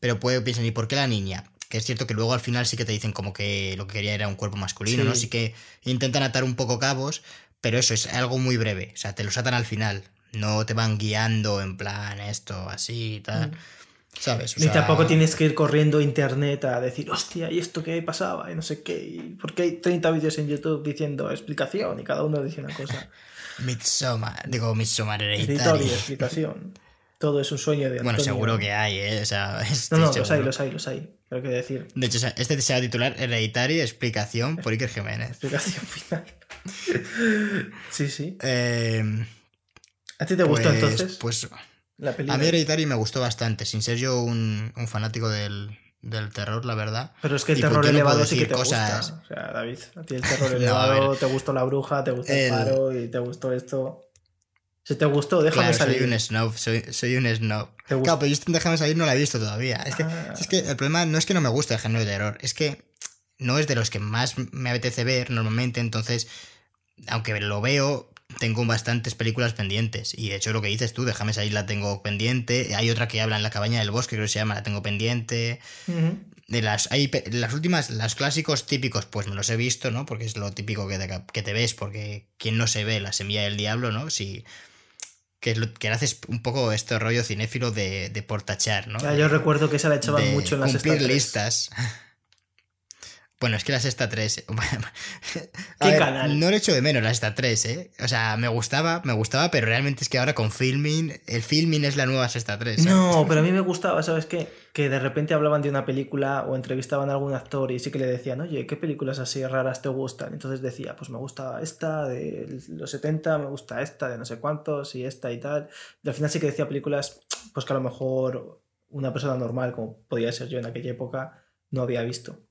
Pero puede pensar, ¿y por qué la niña? Que es cierto que luego al final sí que te dicen como que lo que quería era un cuerpo masculino, ¿no? Sí que intentan atar un poco cabos, pero eso es algo muy breve, o sea, te los atan al final. No te van guiando en plan esto, así y tal. Mm. ¿Sabes? Ni tampoco tienes que ir corriendo a internet a decir, hostia, ¿y esto qué pasaba? Y no sé qué. ¿Y porque hay 30 vídeos en YouTube diciendo explicación y cada uno dice una cosa? Midsommar, digo Midsommar Hereditary. explicación. Todo es un sueño de Antonio. Bueno, seguro que hay, ¿eh? O sea, no, no, los hay, los hay, los hay. Pero qué decir. De hecho, este se va a titular Hereditary Explicación por Iker Jiménez. Explicación final. sí, sí. Eh, ¿A ti te gustó pues, entonces? Pues la a mí Hereditary me gustó bastante, sin ser yo un, fanático del, terror, la verdad. Pero es que el terror elevado sí que te cosas... gusta. O sea, David, a ti el terror elevado, te gustó la bruja, te gustó el... paro y te gustó esto. Si te gustó, déjame salir. Soy un snob, soy, un snob. Claro, pero yo Déjame salir no la he visto todavía. Es que, ah. es que el problema no es que no me guste el género de terror, es que no es de los que más me apetece ver normalmente, entonces, aunque lo veo, tengo bastantes películas pendientes. Y de hecho, lo que dices tú, déjame salir, la tengo pendiente. Hay otra que habla en la cabaña del bosque, creo que se llama, la tengo pendiente. De las, hay, las últimas, los clásicos típicos, pues me los he visto, ¿no? Porque es lo típico que te, que te ves, porque quien no se ve la semilla del diablo, ¿no? Si, que, es lo, que haces un poco este rollo cinéfilo de, de portachar, ¿no? yo recuerdo que se la echaban mucho en las Cumplir listas. Bueno, es que la sexta 3. ¿Qué canal? No le echo de menos la sexta 3, ¿eh? O sea, me gustaba, me gustaba, pero realmente es que ahora con filming, el filming es la nueva sexta 3. No, pero a mí me gustaba, ¿sabes qué? Que de repente hablaban de una película o entrevistaban a algún actor y sí que le decían, oye, ¿qué películas así raras te gustan? Entonces decía, pues me gusta esta de los 70, me gusta esta de no sé cuántos y esta y tal. Y al final sí que decía películas, pues que a lo mejor una persona normal, como podía ser yo en aquella época, no había visto.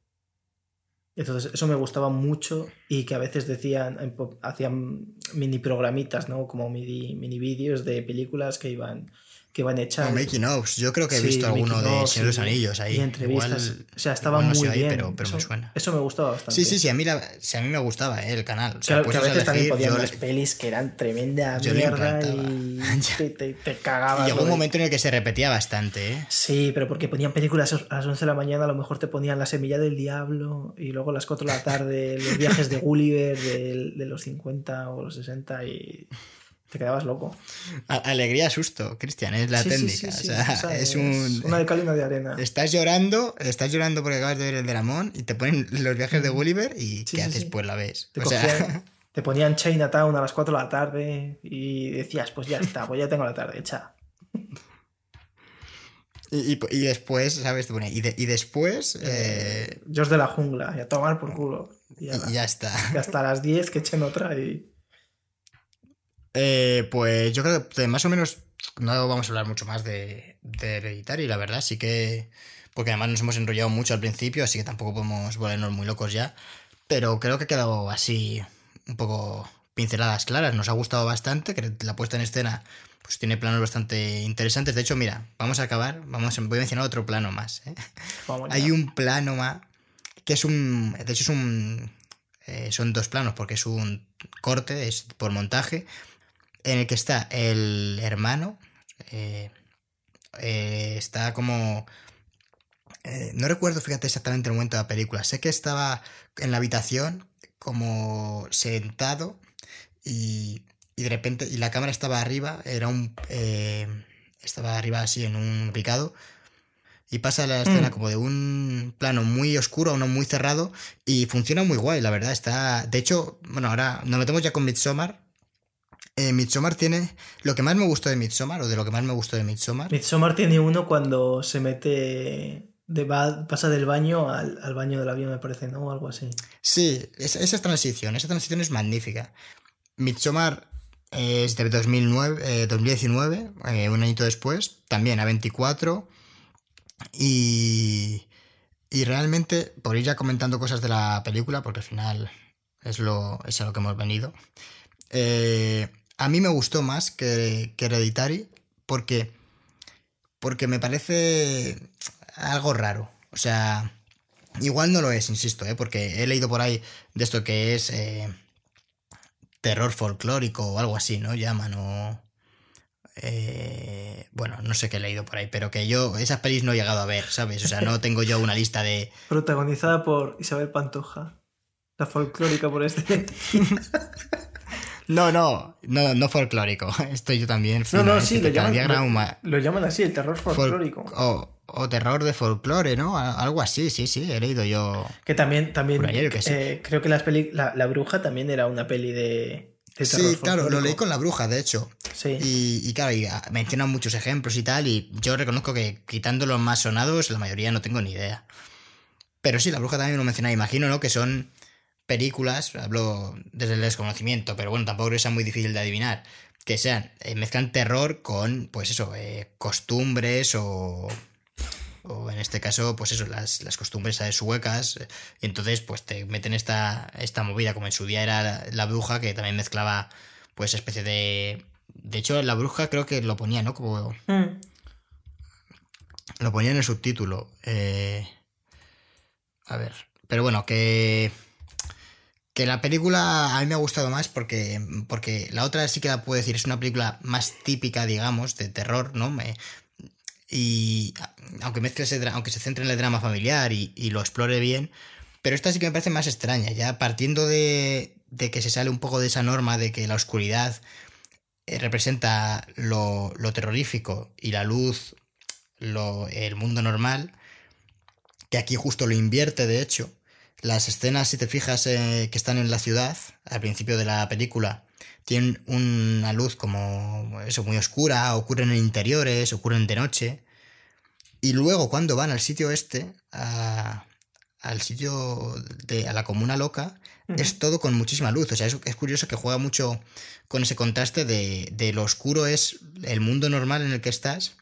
Entonces, eso me gustaba mucho y que a veces decían, hacían mini programitas, ¿no? Como mini, mini vídeos de películas que iban que van hechas. O making ofs. Yo creo que he visto alguno de Señor de los Anillos ahí. Y entrevistas. o sea, estaba muy bien. pero, pero me suena. Eso me gustaba bastante. Sí, sí, sí. A mí, la, a mí me gustaba eh, el canal. O sea, que a veces también ponían las pelis que eran tremenda mierda y te, te, te cagabas. Y llegó un momento en el que se repetía bastante, ¿eh? Sí, pero porque ponían películas a las 11 de la mañana, a lo mejor te ponían La Semilla del Diablo y luego a las 4 de la tarde los viajes de Gulliver de, de los 50 o los 60 y te quedabas loco. alegría, susto, Cristian, es la técnica. o sea, es, un... Una de cal y una de arena. Estás llorando, estás llorando porque acabas de ver el de Ramón y te ponen los viajes de Gulliver y ¿qué haces? Pues la ves. Te, o sea... te ponían Chinatown a las 4 de la tarde y decías, pues ya está, pues ya tengo la tarde hecha. Y, y, después, ¿sabes? Y, y después. Eh... Dios de la jungla, y a tomar por culo. Y ya, está. Y hasta las 10 que echen otra y. Eh, pues yo creo que más o menos no vamos a hablar mucho más de, de y la verdad, sí que. Porque además nos hemos enrollado mucho al principio, así que tampoco podemos volvernos muy locos ya. Pero creo que ha quedado así un poco pinceladas claras. Nos ha gustado bastante, que la puesta en escena pues tiene planos bastante interesantes. De hecho, mira, vamos a acabar, vamos, voy a mencionar otro plano más. ¿eh? Hay un plano más que es un, de hecho es un, eh, son dos planos porque es un corte, es por montaje en el que está el hermano, eh, eh, está como... Eh, no recuerdo, fíjate exactamente el momento de la película. Sé que estaba en la habitación como sentado y, y de repente, y la cámara estaba arriba, era un... estaba arriba así en un picado y pasa la escena mm. como de un plano muy oscuro a uno muy cerrado y funciona muy guay, la verdad. Está, de hecho, bueno, ahora nos metemos ya con Midsommar eh, Midsommar tiene. Lo que más me gustó de Midsommar, o de lo que más me gustó de Midsommar. Midsommar tiene uno cuando se mete. De, pasa del baño al, baño del avión, me parece, ¿no? O algo así. Sí, esa, transición, esa transición es magnífica. Midsommar es de 2009, 2019, eh, eh, un añito después, también a 24. Y, y realmente, por ir ya comentando cosas de la película, porque al final es, lo, es a lo que hemos venido. Eh, a mí me gustó más que, que Hereditary porque, porque me parece algo raro. O sea, igual no lo es, insisto, ¿eh? porque he leído por ahí de esto que es eh, terror folclórico o algo así, ¿no? Llaman o... Eh, bueno, no sé qué he leído por ahí, pero que yo esas pelis no he llegado a ver, ¿sabes? O sea, no tengo yo una lista de... Protagonizada por Isabel Pantoja, la folclórica por este... No, no, no, no folclórico. Estoy yo también. No, no, sí, lo llaman, lo, llaman así, el terror folclórico. o, terror de folclore, ¿no? Algo así, sí, sí, he leído yo. Que también, también eh, creo que las peli, la, bruja también era una peli de, Sí, claro, lo leí con la bruja, de hecho. Sí. Y, claro, y ah, mencionan muchos ejemplos y tal, y yo reconozco que quitando los más sonados, la mayoría no tengo ni idea. Pero sí, la bruja también lo menciona, imagino, ¿no? Que son películas, hablo desde el desconocimiento, pero bueno, tampoco es muy difícil de adivinar, que sean, eh, mezclan terror con, pues eso, eh, costumbres o, o en este caso, pues eso, las, las costumbres suecas, y entonces pues te meten esta, esta movida, como en su día era la, bruja, que también mezclaba pues especie de... De hecho, la bruja creo que lo ponía, ¿no? Como... Mm. Lo ponía en el subtítulo. Eh, a ver. Pero bueno, que que la película a mí me ha gustado más porque, porque la otra sí que la puedo decir, es una película más típica, digamos, de terror, ¿no? Me, y aunque, mezcle aunque se centre en el drama familiar y, lo explore bien, pero esta sí que me parece más extraña, ya partiendo de, de que se sale un poco de esa norma de que la oscuridad eh, representa lo, lo, terrorífico y la luz lo, el mundo normal, que aquí justo lo invierte de hecho las escenas, si te fijas, eh, que están en la ciudad, al principio de la película, tienen una luz como eso, muy oscura, ocurren en interiores, ocurren de noche. Y luego cuando van al sitio este, al sitio de a la comuna loca, es todo con muchísima luz. O sea, es, es, curioso que juega mucho con ese contraste de, de, lo oscuro es el mundo normal en el que estás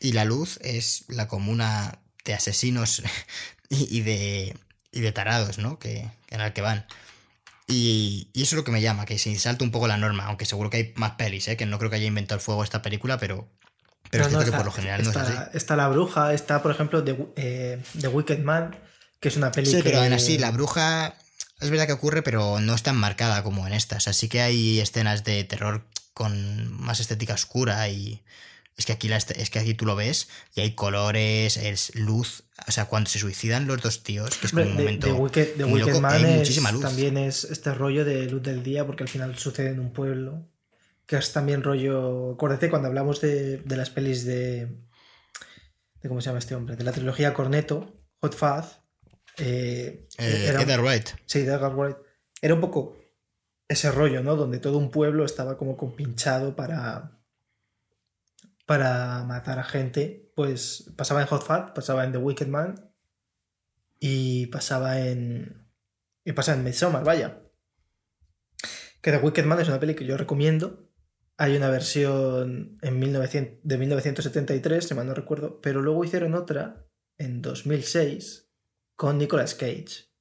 y la luz es la comuna de asesinos y, de, y de tarados, ¿no? Que, en la que van. Y, eso es lo que me llama, que se salta un poco la norma, aunque seguro que hay más pelis, ¿eh? que no creo que haya inventado el fuego esta película, pero, pero es cierto que por lo general no es así. Está la bruja, está por ejemplo The, eh, The Wicked Man, que es una película. Sí, pero aún así, la bruja es verdad que ocurre, pero no es tan marcada como en estas. Así que hay escenas de terror con más estética oscura y, es que aquí, la, es que aquí tú lo ves y hay colores, es luz. O sea, cuando se suicidan los dos tíos, que es como un momento. De Wicked, Man muchísima luz. también es este rollo de luz del día, porque al final sucede en un pueblo. Que es también rollo. Acuérdate cuando hablamos de, las pelis de. de ¿Cómo se llama este hombre? De la trilogía Corneto, Hot Fuzz. Eh, eh, era, Edgar Wright. Sí, Edgar Wright. Era un poco ese rollo, ¿no? Donde todo un pueblo estaba como compinchado para para matar a gente, pues pasaba en Hot Fat, pasaba en The Wicked Man y pasaba en. y pasaba en Midsommar, vaya. Que The Wicked Man es una peli que yo recomiendo. Hay una versión en 1900, de 1973, si mal no recuerdo, pero luego hicieron otra en 2006 con Nicolas Cage.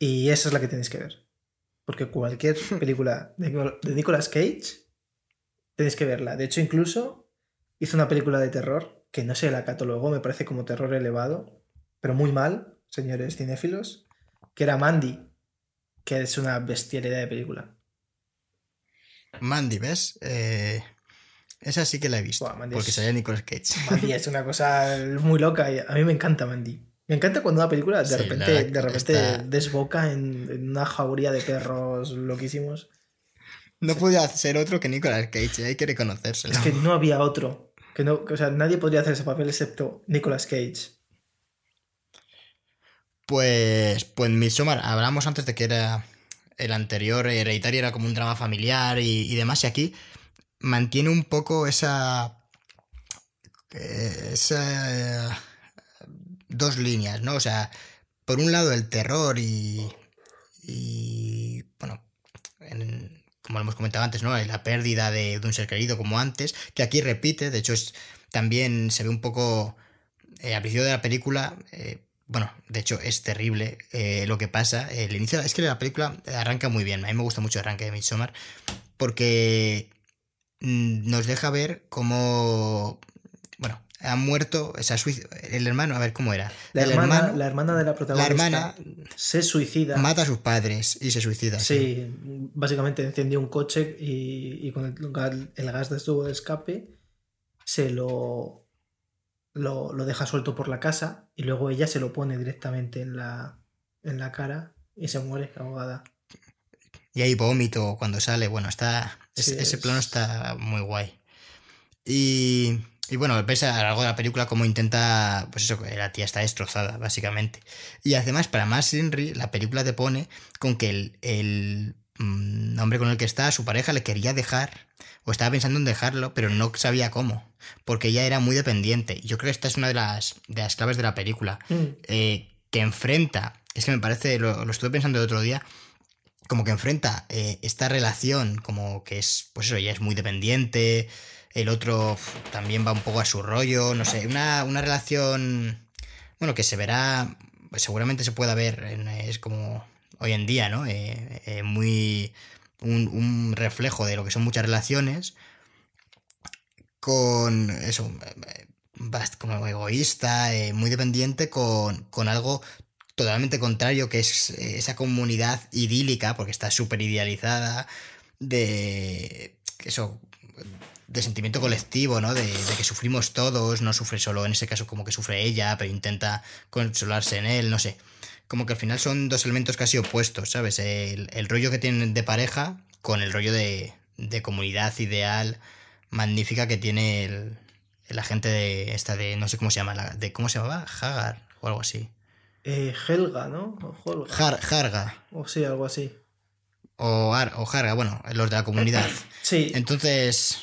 Y esa es la que tenéis que ver. Porque cualquier película de Nicolas Cage Tenéis que verla. De hecho, incluso hizo una película de terror que no sé, la catalogó, me parece como terror elevado, pero muy mal, señores cinéfilos, que era Mandy, que es una bestialidad de película. Mandy, ¿ves? Eh, esa sí que la he visto. porque es... Nicolas Cage. Mandy es una cosa muy loca y a mí me encanta Mandy. Me encanta cuando una película de repente, de repente desboca en, en, una jauría de perros loquísimos. No podía ser otro que Nicolas Cage, hay que reconocérselo. Es que no había otro. Que no, o sea, nadie podría hacer ese papel excepto Nicolas Cage. Pues, pues Midsommar, hablamos antes de que era el anterior, Hereditario era como un drama familiar y, demás, y aquí mantiene un poco esa. esa. dos líneas, ¿no? O sea, por un lado el terror y. y. bueno, en, como hemos comentado antes, ¿no? La pérdida de, un ser querido como antes, que aquí repite, de hecho también se ve un poco eh, al principio de la película, eh, bueno, de hecho es terrible eh, lo que pasa, el inicio, es que la película arranca muy bien, a mí me gusta mucho el arranque de Midsommar, porque mm, nos deja ver cómo, ha muerto, o sea, el hermano, a ver cómo era. La, el hermana, hermano, la hermana de la protagonista. La hermana se suicida. Mata a sus padres y se suicida. Sí, básicamente encendió un coche y, con el, el, gas de tubo de escape se lo, lo, lo, deja suelto por la casa y luego ella se lo pone directamente en la, en la cara y se muere ahogada. Y hay vómito cuando sale, bueno, está. ese plano está muy guay. Y y bueno, ves a lo largo de la película cómo intenta, pues eso, que la tía está destrozada, básicamente. Y además, para más Henry, la película te pone con que el, el mm, hombre con el que está, su pareja, le quería dejar, o estaba pensando en dejarlo, pero no sabía cómo, porque ella era muy dependiente. Yo creo que esta es una de las, de las claves de la película, mm. eh, que enfrenta, es que me parece, lo, lo estuve pensando el otro día, como que enfrenta eh, esta relación, como que es, pues eso, ella es muy dependiente, el otro también va un poco a su rollo, no sé, una, relación, bueno, que se verá, pues seguramente se pueda ver, es como hoy en día, ¿no? Eh, eh, muy un, reflejo de lo que son muchas relaciones con eso, como egoísta, eh, muy dependiente con, con algo totalmente contrario, que es esa comunidad idílica, porque está súper idealizada, de eso, de sentimiento colectivo, ¿no? De, que sufrimos todos, no sufre solo, en ese caso como que sufre ella, pero intenta consolarse en él, no sé. Como que al final son dos elementos casi opuestos, ¿sabes? El, rollo que tienen de pareja con el rollo de, de comunidad ideal magnífica que tiene el, la gente de esta de, no sé cómo se llama, de ¿cómo se llamaba? Hagar o algo así. Eh, Helga, ¿no? O Jarga. O sí, algo así. O, Ar, o Jarga, bueno, los de la comunidad. Sí. Entonces,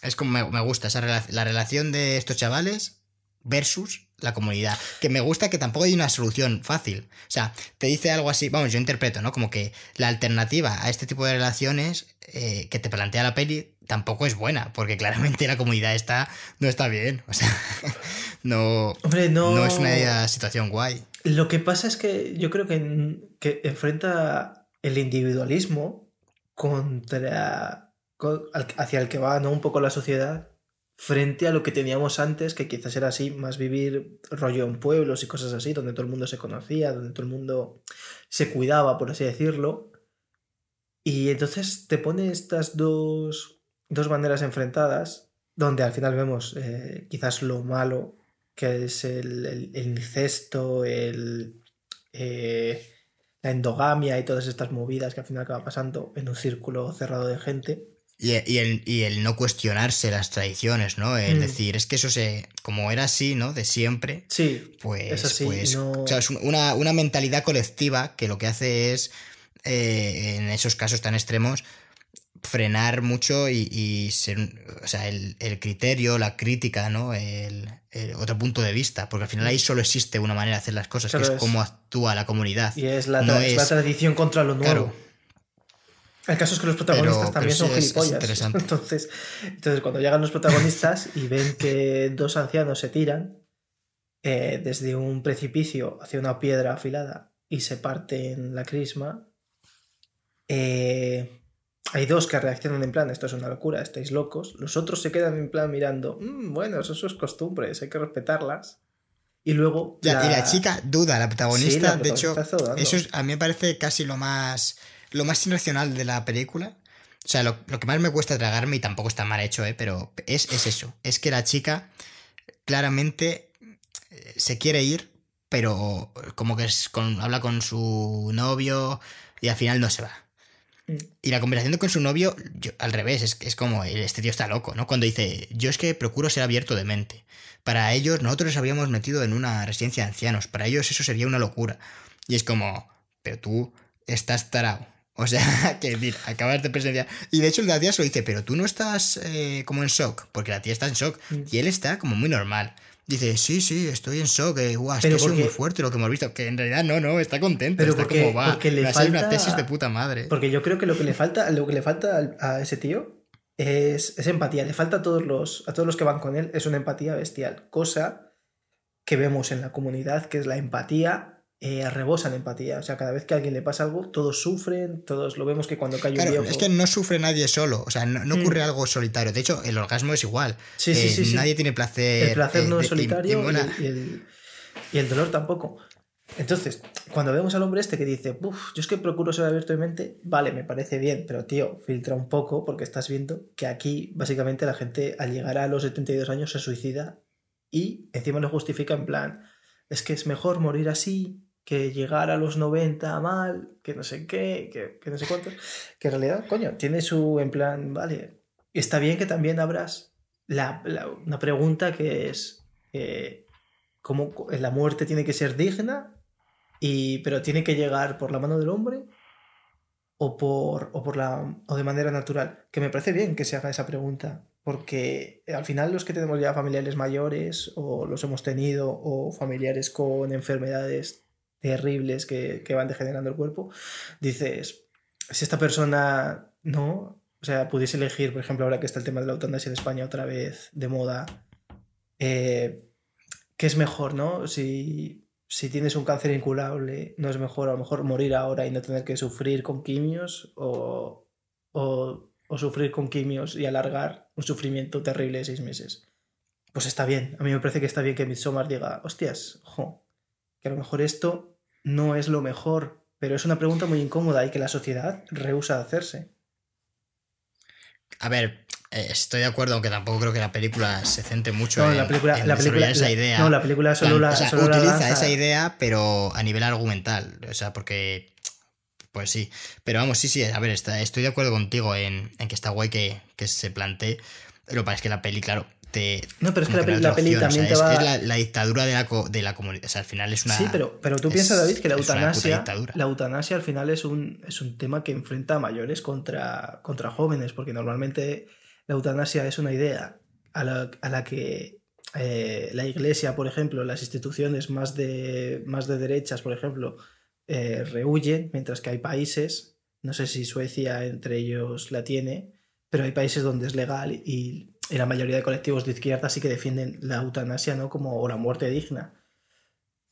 es como me, gusta esa la relación de estos chavales versus la comunidad. Que me gusta que tampoco hay una solución fácil. O sea, te dice algo así, vamos, yo interpreto, ¿no? Como que la alternativa a este tipo de relaciones eh, que te plantea la peli tampoco es buena, porque claramente la comunidad está, no está bien. O sea, no, no... es una situación guay. Lo que pasa es que yo creo que, que enfrenta el individualismo contra hacia el que va ¿no? un poco la sociedad frente a lo que teníamos antes, que quizás era así, más vivir rollo en pueblos y cosas así, donde todo el mundo se conocía, donde todo el mundo se cuidaba, por así decirlo. Y entonces te pone estas dos, dos maneras enfrentadas, donde al final vemos eh, quizás lo malo, que es el, el, incesto, el, eh, la endogamia y todas estas movidas que al final acaba pasando en un círculo cerrado de gente. Y, el, y, el, no cuestionarse las tradiciones, ¿no? Es mm. decir, es que eso se. Como era así, ¿no? De siempre. Sí. Pues. Es así, pues, o sea, es una, una, mentalidad colectiva que lo que hace es. Eh, en esos casos tan extremos. Frenar mucho y, ser. O sea, el, criterio, la crítica, ¿no? El, otro punto de vista. Porque al final ahí solo existe una manera de hacer las cosas, que es, cómo actúa la comunidad. Y es la, la tradición contra lo nuevo. El caso es que los protagonistas también son gilipollas. entonces, entonces, cuando llegan los protagonistas y ven que dos ancianos se tiran eh, desde un precipicio hacia una piedra afilada y se parten la crisma, eh, hay dos que reaccionan en plan, esto es una locura, estáis locos. Los otros se quedan en plan mirando, mm, bueno, eso, es costumbres, hay que respetarlas. Y luego. Y la chica duda, la protagonista. de hecho, eso a mí me parece casi lo más lo más irracional de la película. O sea, lo, que más me cuesta tragarme, y tampoco está mal hecho, ¿eh? pero es, es eso. Es que la chica claramente eh, se quiere ir, pero como que es con, habla con su novio y al final no se va. Mm. Y la conversación con su novio, al revés, es, es como, este tío está loco, ¿no? Cuando dice, yo es que procuro ser abierto de mente. Para ellos, nosotros nos habíamos metido en una residencia de ancianos. Para ellos eso sería una locura. Y es como, pero tú estás tarado. O sea, que decir, acabas de presenciar. Y de hecho, la tía se lo dice, pero tú no estás eh, como en shock, porque la tía está en shock. Mm. Y él está como muy normal. Dice, sí, sí, estoy en shock, eh, guau, es que es muy fuerte lo que hemos visto. Que en realidad no, no, está contento, pero está como va. Porque le falta una tesis de puta madre. Porque yo creo que lo que le falta, lo que le falta a ese tío es, es empatía. Le falta a todos, los, a todos los que van con él, es una empatía bestial. Cosa que vemos en la comunidad, que es la empatía eh, rebosan empatía. O sea, cada vez que a alguien le pasa algo, todos sufren, todos lo vemos que cuando cae un viejo... Es que no sufre nadie solo, o sea, no, ocurre mm. algo solitario. De hecho, el orgasmo es igual. Sí, sí, eh, sí, Nadie tiene placer. El placer no es solitario y, el, dolor tampoco. Entonces, cuando vemos al hombre este que dice, Uf, yo es que procuro ser abierto de mente, vale, me parece bien, pero tío, filtra un poco porque estás viendo que aquí básicamente la gente al llegar a los 72 años se suicida y encima lo justifica en plan, es que es mejor morir así que llegar a los 90 mal, que no sé qué, que, no sé cuánto, que en realidad, coño, tiene su, en plan, vale, está bien que también abras la, una pregunta que es, eh, ¿cómo la muerte tiene que ser digna, y, pero tiene que llegar por la mano del hombre? O, por, o, por la, o de manera natural. Que me parece bien que se haga esa pregunta, porque al final los que tenemos ya familiares mayores o los hemos tenido o familiares con enfermedades terribles que, van degenerando el cuerpo, dices, si esta persona no, o sea, pudiese elegir, por ejemplo, ahora que está el tema de la eutanasia en España otra vez de moda, eh, ¿qué es mejor, no? Si, si tienes un cáncer incurable, ¿no es mejor a lo mejor morir ahora y no tener que sufrir con quimios o, o, o sufrir con quimios y alargar un sufrimiento terrible de seis meses? Pues está bien, a mí me parece que está bien que Midsommar diga, hostias, ojo, que a lo mejor esto no es lo mejor, pero es una pregunta muy incómoda y que la sociedad rehúsa hacerse. A ver, eh, estoy de acuerdo, aunque tampoco creo que la película se centre mucho en, la película, la película, esa idea. No, la película solo la, utiliza esa idea, pero a nivel argumental. O sea, porque. Pues sí. Pero vamos, sí, sí. A ver, estoy de acuerdo contigo en, que está guay que, que se plantee. Lo que pasa es que la peli, claro, no, pero es que la, peli, también te va... Es la, dictadura de la, de la comunidad. O sea, al final es una... Sí, pero, pero tú piensas, David, que la eutanasia... La eutanasia al final es un, es un tema que enfrenta a mayores contra, contra jóvenes, porque normalmente la eutanasia es una idea a la, a la que eh, la iglesia, por ejemplo, las instituciones más de, más de derechas, por ejemplo, eh, rehuyen, mientras que hay países, no sé si Suecia entre ellos la tiene, pero hay países donde es legal y, la mayoría de colectivos de izquierda sí que defienden la eutanasia ¿no? como o la muerte digna.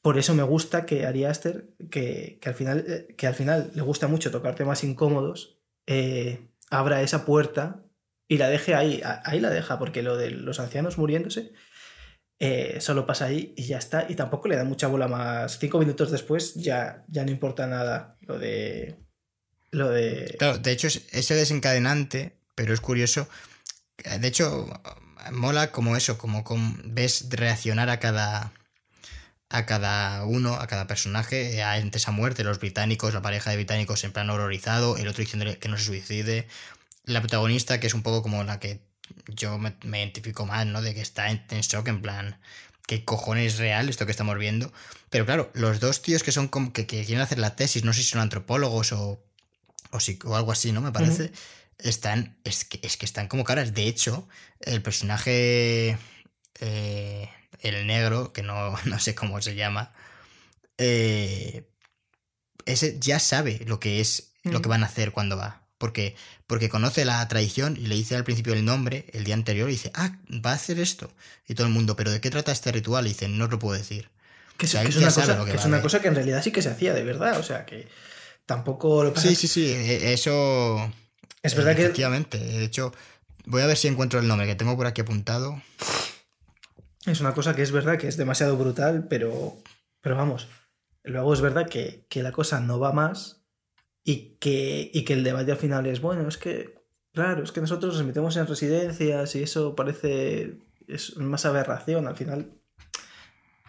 Por eso me gusta que Ari Aster, que, al final, eh, que al final le gusta mucho tocar temas incómodos, abra esa puerta y la deje ahí. Ahí la deja, porque lo de los ancianos muriéndose eh, solo pasa ahí y ya está. Y tampoco le da mucha bola más. Cinco minutos después ya, ya no importa nada lo de. Lo de. Claro, de hecho es ese desencadenante, pero es curioso. De hecho, mola como eso, como, ves reaccionar a cada. A cada uno, a cada personaje, ante esa muerte, los británicos, la pareja de británicos en plan horrorizado, el otro diciéndole que no se suicide, la protagonista que es un poco como la que yo me, identifico más, ¿no? De que está en, shock, en plan, ¿qué cojones es real esto que estamos viendo? Pero claro, los dos tíos que son como que, quieren hacer la tesis, no sé si son antropólogos o, o, si, o algo así, ¿no? Me parece. Están, es que, es que están como caras. De hecho, el personaje, eh, el negro, que no, no, sé cómo se llama, eh, ese ya sabe lo que es, lo que van a hacer cuando va porque, porque conoce la tradición y le dice al principio el nombre el día anterior y dice, ah, va a hacer esto. Y todo el mundo, ¿pero de qué trata este ritual? Y dice, no os lo puedo decir. Que, es, una, cosa, que en realidad sí que se hacía de verdad, o sea, que tampoco lo Sí, sí, sí, e, eso... Es verdad que... Efectivamente, de hecho, voy a ver si encuentro el nombre que tengo por aquí apuntado. Es una cosa que es verdad que es demasiado brutal, pero, pero vamos, luego es verdad que, que la cosa no va más y que, y que el debate al final es, bueno, es que, claro, es que nosotros nos metemos en residencias y eso parece, es más aberración, al final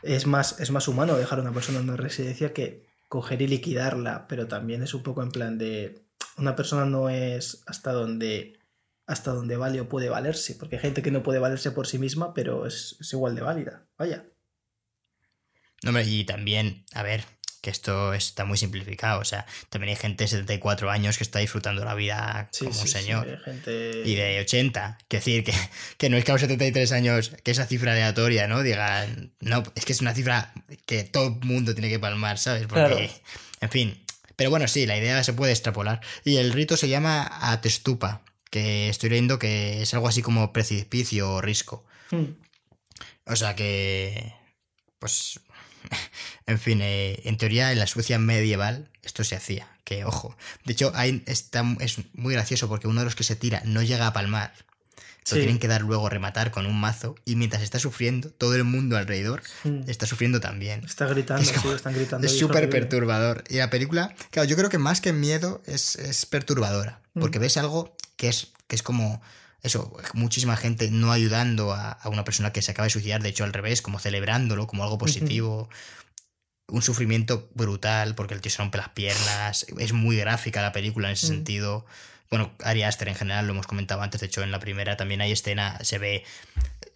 es más, es más humano dejar a una persona en una residencia que coger y liquidarla, pero también es un poco en plan de, una persona no es hasta donde hasta donde vale o puede valerse, porque hay gente que no puede valerse por sí misma, pero es, es igual de válida, vaya. No, y también, a ver, que esto está muy simplificado. O sea, también hay gente de 74 años que está disfrutando la vida como un señor. Y de 80. Que decir que, que, no es que a los 73 años, que esa cifra aleatoria, ¿no? Digan, no, es que es una cifra que todo el mundo tiene que palmar, ¿sabes? Porque, en fin. Pero bueno, sí, la idea se puede extrapolar. Y el rito se llama Atestupa, que estoy leyendo que es algo así como precipicio o risco. Hmm. O sea que. Pues en fin, eh, en teoría en la Suecia medieval esto se hacía, que ojo. De hecho, hay, está, es muy gracioso porque uno de los que se tira no llega a palmar. Lo tienen que dar luego rematar con un mazo y mientras está sufriendo, todo el mundo alrededor está sufriendo también. Está gritando, sí, están gritando. Es súper perturbador. Y la película, claro, yo creo que más que miedo es, es perturbadora, porque ves algo que es, que es como eso, muchísima gente no ayudando a, una persona que se acaba de suicidar, de hecho al revés, como celebrándolo como algo positivo. Un sufrimiento brutal porque el tío se rompe las piernas. Es muy gráfica la película en ese mm. sentido. Bueno, Ari Aster en general, lo hemos comentado antes, de hecho en la primera también hay escena, se ve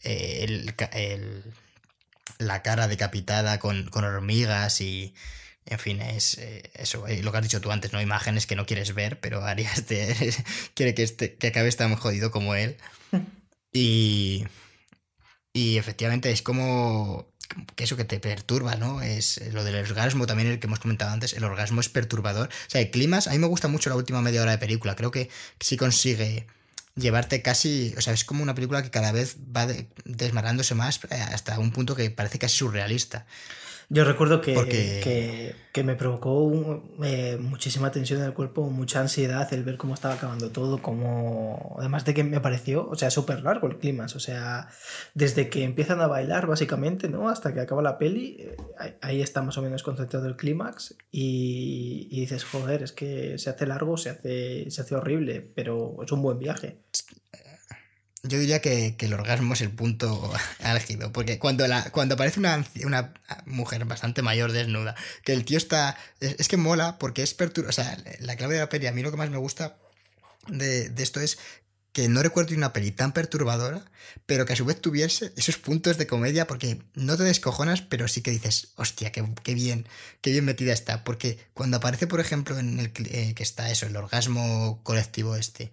eh, la cara decapitada con, con hormigas y, en fin, es eh, eso, eh, lo que has dicho tú antes, ¿no? Imágenes que no quieres ver, pero Arias quiere que, este, que acabe tan jodido como él. Y, y efectivamente es como que eso que te perturba, ¿no? Es lo del orgasmo también, el que hemos comentado antes, el orgasmo es perturbador. O sea, el climas, a mí me gusta mucho la última media hora de película, creo que sí consigue llevarte casi, o sea, es como una película que cada vez va desmarándose más eh, hasta un punto que parece casi surrealista. Yo recuerdo que, que, me provocó eh, muchísima tensión en el cuerpo, mucha ansiedad el ver cómo estaba acabando todo, como además de que me pareció, o sea, súper largo el clima, o sea, desde que empiezan a bailar básicamente, ¿no? Hasta que acaba la peli, eh, ahí está más o menos concentrado el clímax y, y, dices, joder, es que se hace largo, se hace, se hace horrible, pero es un buen viaje. Yo diría que, el orgasmo es el punto álgido, porque cuando, la, cuando aparece una, una mujer bastante mayor desnuda, que el tío está... Es, que mola porque es perturbador. O sea, la clave de la peli, a mí lo que más me gusta de, esto es que no recuerdo una peli tan perturbadora, pero que a su vez tuviese esos puntos de comedia, porque no te descojonas, pero sí que dices, hostia, qué, bien, qué bien metida está. Porque cuando aparece, por ejemplo, en el eh, que está eso, el orgasmo colectivo este,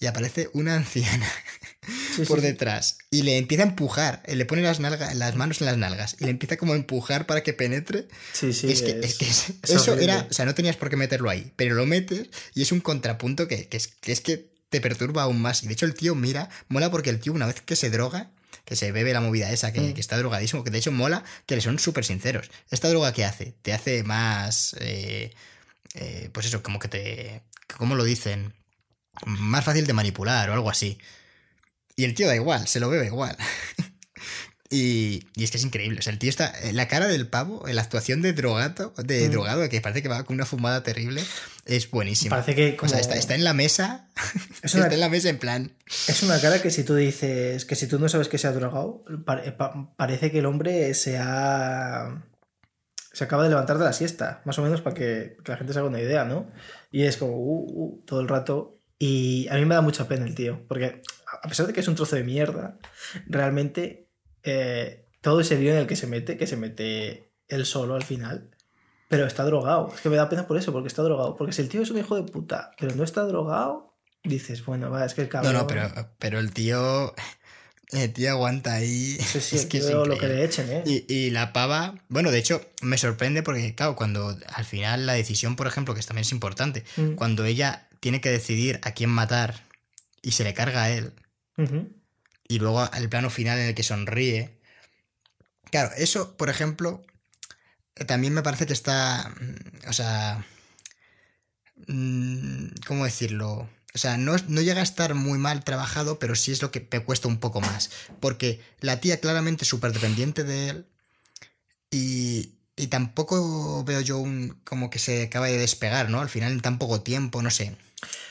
y aparece una anciana por detrás y le empieza a empujar, eh, le pone las, nalgas, las manos en las nalgas y le empieza como a empujar para que penetre. Sí, sí. Es que, eso era, o sea, no tenías por qué meterlo ahí, pero lo metes y es un contrapunto que, es, que es que te perturba aún más. Y de hecho el tío mira, mola porque el tío una vez que se droga, que se bebe la movida esa, que, mm. está drogadísimo, que de hecho mola que le son súper sinceros. ¿Esta droga qué hace? Te hace más... Eh, eh, pues eso, como que te... ¿Cómo lo dicen? Más fácil de manipular o algo así. Y el tío da igual, se lo bebe igual. Y, es que es increíble. O sea, el tío está. Eh, la cara del pavo, la actuación de drogato, de mm. drogado, que parece que va con una fumada terrible, es buenísima. Parece que. O sea, está, en la mesa. está en la mesa en plan. Es una cara que si tú dices. Que si tú no sabes que se ha drogado, parece que el hombre se ha. Se acaba de levantar de la siesta, más o menos para que, la gente se haga una idea, ¿no? Y es como, uh, uh, todo el rato. Y a mí me da mucha pena el tío, porque a pesar de que es un trozo de mierda, realmente eh, todo ese lío en el que se mete, que se mete él solo al final, pero está drogado. Es que me da pena por eso, porque está drogado. Porque si el tío es un hijo de puta, pero no está drogado, dices, bueno, va, es que el cabrón. No, no, pero, pero el tío. El tío aguanta ahí. es que lo que le echen, ¿eh? Y, la pava. Bueno, de hecho, me sorprende porque, claro, cuando al final la decisión, por ejemplo, que también es importante, mm. cuando ella tiene que decidir a quién matar y se le carga a él, y luego el plano final en el que sonríe. Claro, eso, por ejemplo, también me parece que está, mm, o sea, mm, ¿cómo decirlo? O sea, no, no, llega a estar muy mal trabajado, pero sí es lo que me cuesta un poco más. Porque la tía claramente es súper dependiente de él. Y, y tampoco veo yo un como que se acaba de despegar, ¿no? Al final en tan poco tiempo, no sé.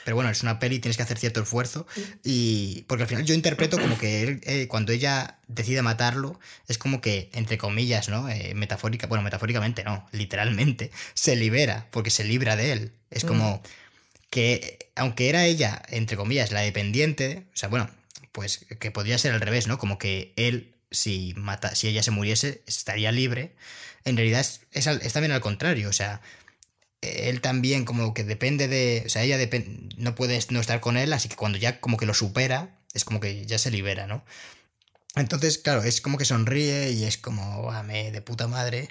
Pero bueno, es una peli, tienes que hacer cierto esfuerzo. Y. Porque al final yo interpreto como que eh, cuando ella decide matarlo, es como que, entre comillas, ¿no? Eh, metafórica. Bueno, metafóricamente no, literalmente. Se libera, porque se libra de él. Es como. Que aunque era ella, entre comillas, la dependiente. O sea, bueno, pues que podría ser al revés, ¿no? Como que él, si, mata, si ella se muriese, estaría libre. En realidad es, es también al contrario. O sea él también como que depende de, o sea, ella no puede no estar con él, así que cuando ya como que lo supera, es como que ya se libera, ¿no? Entonces, claro, es como que sonríe y es como, me de puta madre,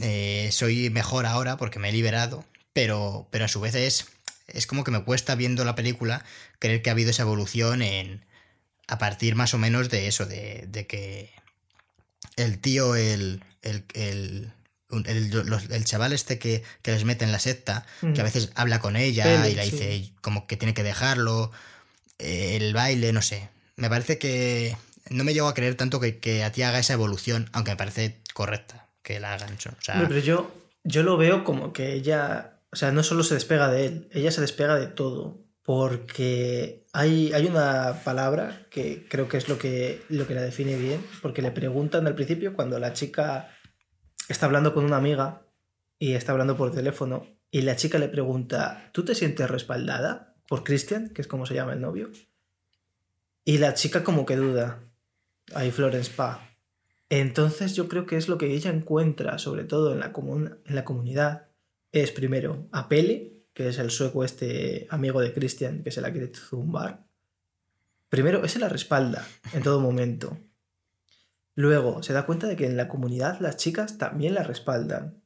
eh, soy mejor ahora porque me he liberado, pero, pero a su vez es, es como que me cuesta viendo la película creer que ha habido esa evolución en, a partir más o menos de eso, de, de que el tío, el, el el, chaval este que, les mete en la secta, que a veces habla con ella y le dice como que tiene que dejarlo, el baile, no sé. Me parece que no me llego a creer tanto que, a ti haga esa evolución, aunque me parece correcta que la hagan. O pero yo, yo lo veo como que ella, o sea, no solo se despega de él, ella se despega de todo. Porque hay, hay una palabra que creo que es lo que, lo que la define bien, porque le preguntan al principio cuando la chica está hablando con una amiga y está hablando por teléfono y la chica le pregunta, ¿tú te sientes respaldada por Christian, que es como se llama el novio? Y la chica como que duda. Ahí Florence Pa. Entonces yo creo que es lo que ella encuentra, sobre todo en la, en la comunidad, es primero a Pele, que es el sueco este amigo de Christian que se la quiere zumbar. Primero, ese la respalda en todo momento. Luego se da cuenta de que en la comunidad las chicas también la respaldan.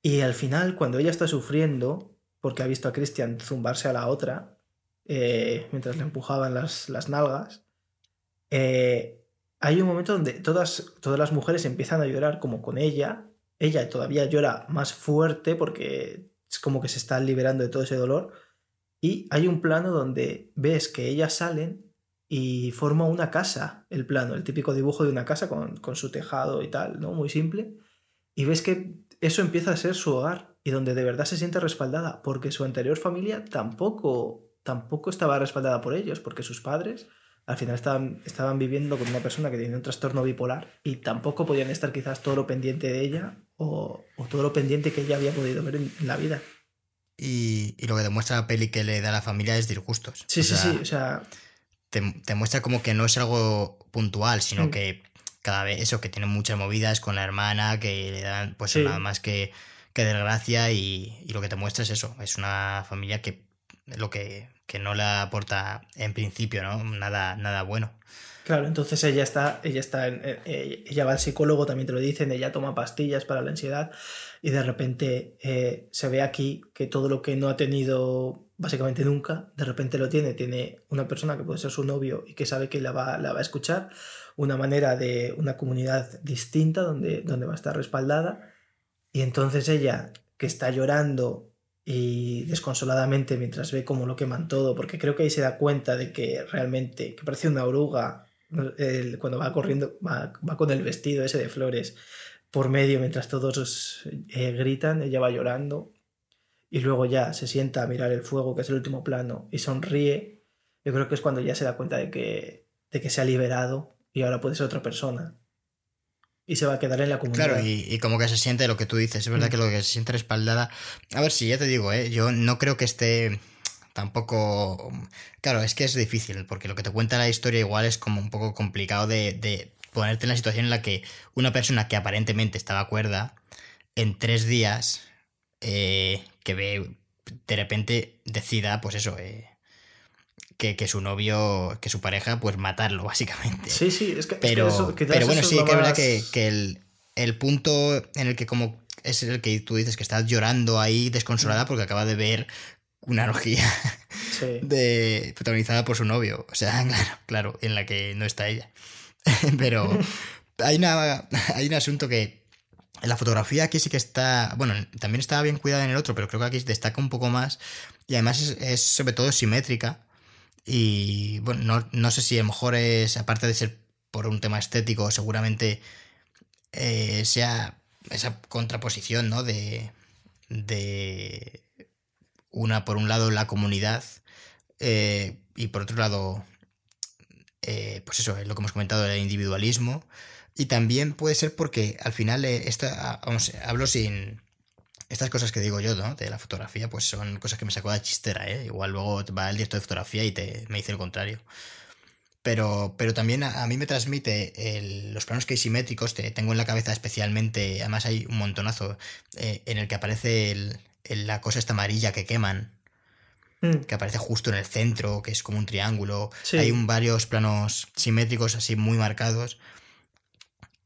Y al final, cuando ella está sufriendo, porque ha visto a Christian zumbarse a la otra, eh, mientras le empujaban las, nalgas, eh, hay un momento donde todas, todas las mujeres empiezan a llorar como con ella. Ella todavía llora más fuerte porque es como que se está liberando de todo ese dolor. Y hay un plano donde ves que ellas salen y forma una casa, el plano, el típico dibujo de una casa con, su tejado y tal, ¿no? Muy simple. Y ves que eso empieza a ser su hogar y donde de verdad se siente respaldada, porque su anterior familia tampoco, tampoco estaba respaldada por ellos, porque sus padres al final estaban, estaban viviendo con una persona que tiene un trastorno bipolar y tampoco podían estar quizás todo lo pendiente de ella o, todo lo pendiente que ella había podido ver en, la vida. Y, lo que demuestra la peli que le da a la familia es disgustos. Sí, sí, sí. O sea, te, muestra como que no es algo puntual, sino mm. que cada vez eso, que tiene muchas movidas con la hermana, que le dan pues nada más que, que desgracia y, lo que te muestra es eso, es una familia que lo que, que no le aporta en principio, ¿no? Nada, nada bueno. Claro, entonces ella está, ella está, eh, ella va al psicólogo, también te lo dicen, ella toma pastillas para la ansiedad y de repente eh, se ve aquí que todo lo que no ha tenido básicamente nunca, de repente lo tiene, tiene una persona que puede ser su novio y que sabe que la va, la va a escuchar, una manera de una comunidad distinta donde, donde va a estar respaldada. Y entonces ella que está llorando y desconsoladamente mientras ve cómo lo queman todo, porque creo que ahí se da cuenta de que realmente, que parece una oruga cuando va corriendo, va, con el vestido ese de flores por medio mientras todos eh, gritan, ella va llorando y luego ya se sienta a mirar el fuego, que es el último plano, y sonríe. Yo creo que es cuando ya se da cuenta de que, de que se ha liberado y ahora puede ser otra persona. Y se va a quedar en la comunidad. Claro, y, como que se siente lo que tú dices. Es verdad mm. que lo que se siente respaldada. A ver, si ya te digo, ¿eh? yo no creo que esté tampoco... Claro, es que es difícil, porque lo que te cuenta la historia igual es como un poco complicado de, ponerte en la situación en la que una persona que aparentemente estaba cuerda, en tres días, eh, que ve, de repente decida, pues eso, eh, que, su novio, que su pareja, pues matarlo, básicamente. Sí, sí, es que... Pero, pero bueno, sí, que es verdad que, el, el, punto en el que como es el que tú dices que estás llorando ahí desconsolada mm. porque acaba de ver una orgía de, protagonizada por su novio. O sea, claro, claro, en la que no está ella. Pero hay, una, hay un asunto que la fotografía aquí sí que está, bueno, también estaba bien cuidada en el otro, pero creo que aquí destaca un poco más y además es, sobre todo simétrica y bueno, no, sé si a lo mejor es, aparte de ser por un tema estético, seguramente eh, sea esa contraposición, ¿no? De, de una, por un lado, la comunidad eh, y por otro lado, eh, pues eso, lo que hemos comentado, el individualismo. Y también puede ser porque al final, eh, esta, vamos, hablo sin... Estas cosas que digo yo, ¿no? De la fotografía, pues son cosas que me sacó de chistera, ¿eh? Igual luego va el director de fotografía y te, me dice el contrario. Pero, pero también a, mí me transmite los planos que hay simétricos, te tengo en la cabeza especialmente, además hay un montonazo en el que aparece el, la cosa esta amarilla que queman, mm. que aparece justo en el centro, que es como un triángulo. Hay un, varios planos simétricos así muy marcados.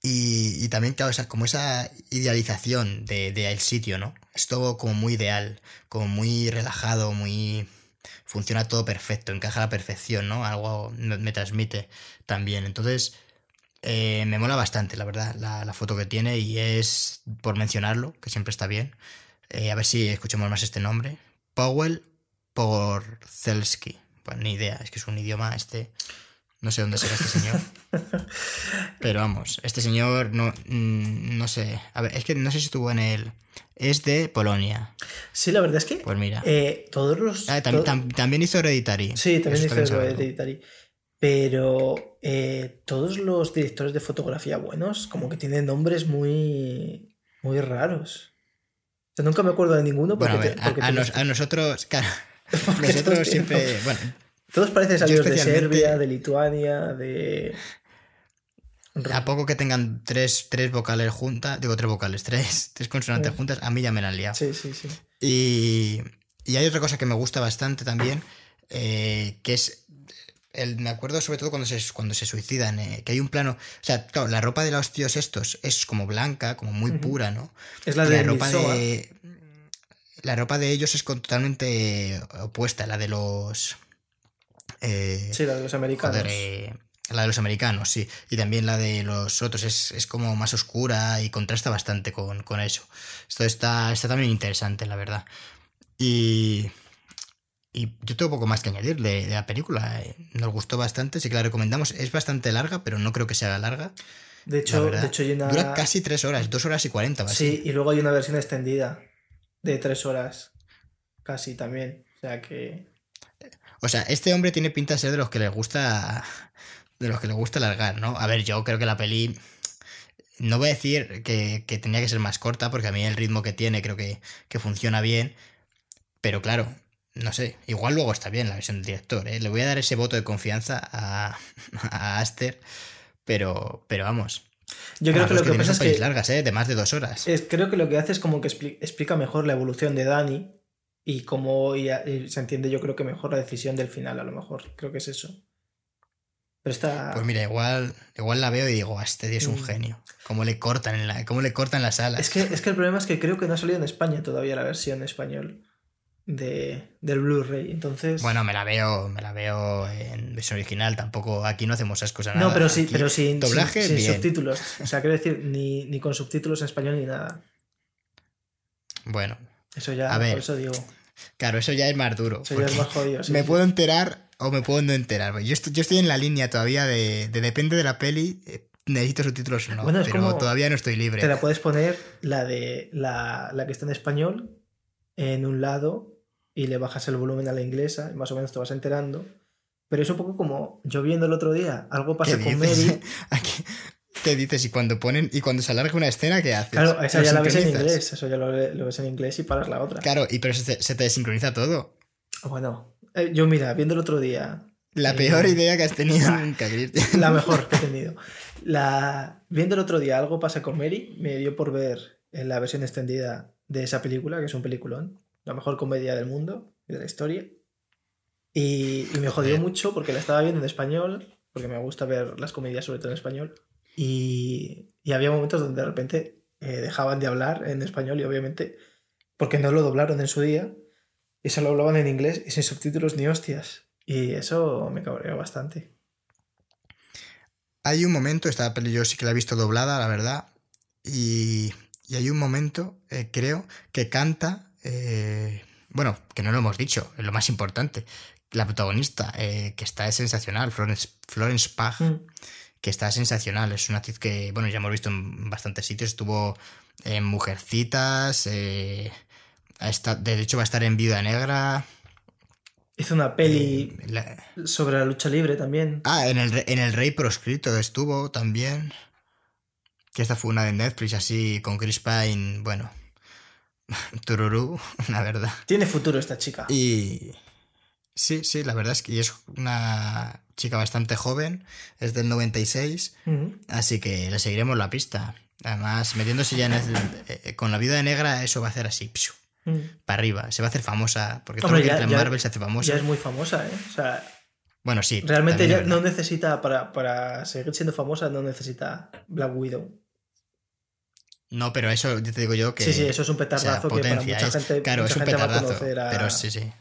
Y, también, claro, como esa idealización de, el sitio, ¿no? Es todo como muy ideal, como muy relajado, muy... Funciona todo perfecto, encaja a la perfección, ¿no? Algo me, transmite también. Entonces, eh, me mola bastante, la verdad, la, la, foto que tiene y es, por mencionarlo, que siempre está bien, eh, a ver si escuchamos más este nombre. Powell Porzelski. Pues ni idea, es que es un idioma este. No sé dónde será este señor. Pero vamos, este señor no, mm, no sé. A ver, es que no sé si estuvo en el. Es de Polonia. Sí, la verdad es que. Pues mira. Eh, todos los. Ah, también hizo Hereditary. Sí, también hizo Hereditary. Pero eh, todos los directores de fotografía buenos, como que tienen nombres muy. muy raros nunca me acuerdo de ninguno. Porque a, nosotros, claro, nosotros siempre. Bueno, todos parecen salidos de Serbia, de Lituania, de. A poco que tengan tres, tres vocales juntas, digo tres vocales, tres, tres consonantes juntas, a mí ya me la han liado. Sí, sí, sí. Y, y hay otra cosa que me gusta bastante también, eh, que es me acuerdo sobre todo cuando se, cuando se suicidan, eh, que hay un plano. O sea, claro, la ropa de los tíos estos es como blanca, como muy pura, ¿no? Es la de la ropa de. La ropa de ellos es totalmente opuesta, la de los. Eh, sí, la de los americanos. Eh, la de los americanos, sí. Y también la de los otros es, como más oscura y contrasta bastante con, con eso. Esto está, está también interesante, la verdad. Y. Y yo tengo poco más que añadir de, la película. Nos gustó bastante, sí que la recomendamos. Es bastante larga, pero no creo que sea larga. De hecho, de hecho hay una... Dura casi tres horas, dos horas y cuarenta. Sí, y luego hay una versión extendida de tres horas, casi también. O sea que... O sea, este hombre tiene pinta de ser de los que le gusta... De los que le gusta largar, ¿no? A ver, yo creo que la peli... No voy a decir que, que tenía que ser más corta, porque a mí el ritmo que tiene creo que, que funciona bien. Pero claro, no sé, igual luego está bien la versión del director, ¿eh? Le voy a dar ese voto de confianza a, a Aster, pero, pero vamos. Yo creo que lo que, pasa es largas, ¿eh? De más de dos horas. Es, creo que lo que hace es como que explica mejor la evolución de Dani y cómo y- y se entiende yo creo que mejor la decisión del final, a lo mejor. Creo que es eso. Pero está... Pues mira, igual, igual la veo y digo, "Ah, este tío es un Mm. genio. ¿Cómo le cortan en la, cómo le cortan las alas? Es que, es que el problema es que creo que no ha salido en España todavía la versión en español de, del Blu-ray. Entonces. Bueno, me la veo, me la veo en versión original. Tampoco aquí no hacemos esas cosas. nada. no, pero sí, Aquí pero sin, doblaje, sin, subtítulos. O sea, quiero decir, ni, ni con subtítulos en español ni nada. Bueno, Eso ya, A ver. por eso digo. claro, eso ya es más duro. Eso ya es más jodido. sí, me sí. puedo enterar o me puedo no enterar. Yo estoy, yo estoy en la línea todavía de, de depende de la peli. eh, Necesito subtítulos o no. Bueno, pero todavía no estoy libre. Te la puedes poner la de la, la que está en español en un lado y le bajas el volumen a la inglesa y más o menos te vas enterando. Pero es un poco como yo viendo el otro día, algo ¿Qué pasa con? Mary. Aquí, ¿Qué dices? Y cuando ponen y cuando se alarga una escena, ¿qué haces? Claro, esa ¿Lo ya la ves en inglés, eso ya lo, lo ves en inglés y paras la otra. Claro, y pero se te, se te desincroniza todo. Bueno, eh, yo mira, viendo el otro día, La Eh, peor idea que has tenido nunca, la mejor que he tenido. La, viendo el otro día algo pasa con Mary, me dio por ver en la versión extendida de esa película, que es un peliculón, la mejor comedia del mundo y de la historia. Y, me jodió mucho porque la estaba viendo en español, porque me gusta ver las comedias sobre todo en español. Y, había momentos donde de repente eh, dejaban de hablar en español y obviamente, porque no lo doblaron en su día, y solo hablaban en inglés y sin subtítulos ni hostias. Y eso me cabreó bastante. Hay un momento, esta peli yo sí que la he visto doblada, la verdad. Y, y hay un momento, eh, creo, que canta. Eh, bueno, que no lo hemos dicho, es lo más importante. La protagonista, eh, que está sensacional, Florence, Florence Pugh, Mm. que está sensacional. Es una actriz que, bueno, ya hemos visto en bastantes sitios. Estuvo en Mujercitas. eh, de hecho, va a estar en Viuda Negra. Hizo una peli eh, la- sobre la lucha libre también. ah, en el, en el Rey Proscrito estuvo también. Que esta fue una de Netflix, así, con Chris Pine. Bueno, tururú, la verdad. Tiene futuro esta chica. Y. Sí, sí, la verdad es que es una chica bastante joven, es del 96. Mm. Así que le seguiremos la pista. Además, metiéndose ya en el- eh, con la vida negra, eso va a hacer así, psiu, para arriba. Se va a hacer famosa. Porque todo Hombre, lo que entra en Marvel se hace famosa. Ya es muy famosa, ¿eh? O sea, Bueno, sí. realmente ya no necesita, para, para seguir siendo famosa, no necesita Black Widow. No, pero eso te digo yo que. sí, sí, eso es un o sea, petardazo que para mucha es- gente, Claro, mucha es un gente petardazo. a... Pero sí, sí.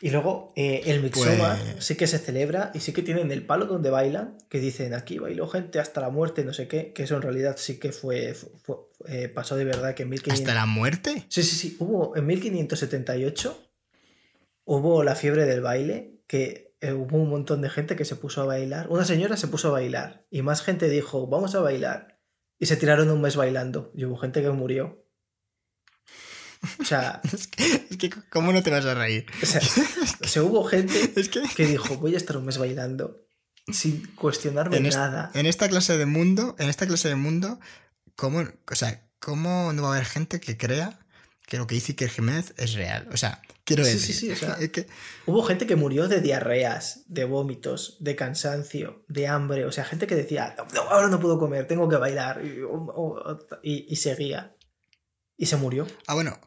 Y luego eh, el Midsommar Pues- sí que se celebra y sí que tienen el palo donde bailan, que dicen aquí bailó gente hasta la muerte, no sé qué, que eso en realidad sí que fue, fue- eh, pasó de verdad que en 1500... ¿Hasta la muerte? Sí, sí, sí. Hubo en 1578 hubo la fiebre del baile, que eh, hubo un montón de gente que se puso a bailar. Una señora se puso a bailar y más gente dijo, vamos a bailar. Y se tiraron un mes bailando y hubo gente que murió. O sea, Es que, es que, ¿cómo no te vas a reír? o sea, o sea, hubo gente Es que. que dijo, voy a estar un mes bailando sin cuestionarme En, nada. en esta clase de mundo, en esta clase de mundo, ¿cómo, o sea, ¿cómo no va a haber gente que crea que lo que dice Iker Jiménez es real? O sea, quiero Sí, decir, sí, sí, o sea- es que Hubo gente que murió de diarreas, de vómitos, de cansancio, de hambre. O sea, gente que decía, "No, no, ahora no puedo comer, tengo que bailar. Y, seguía. Y se murió. Ah, bueno,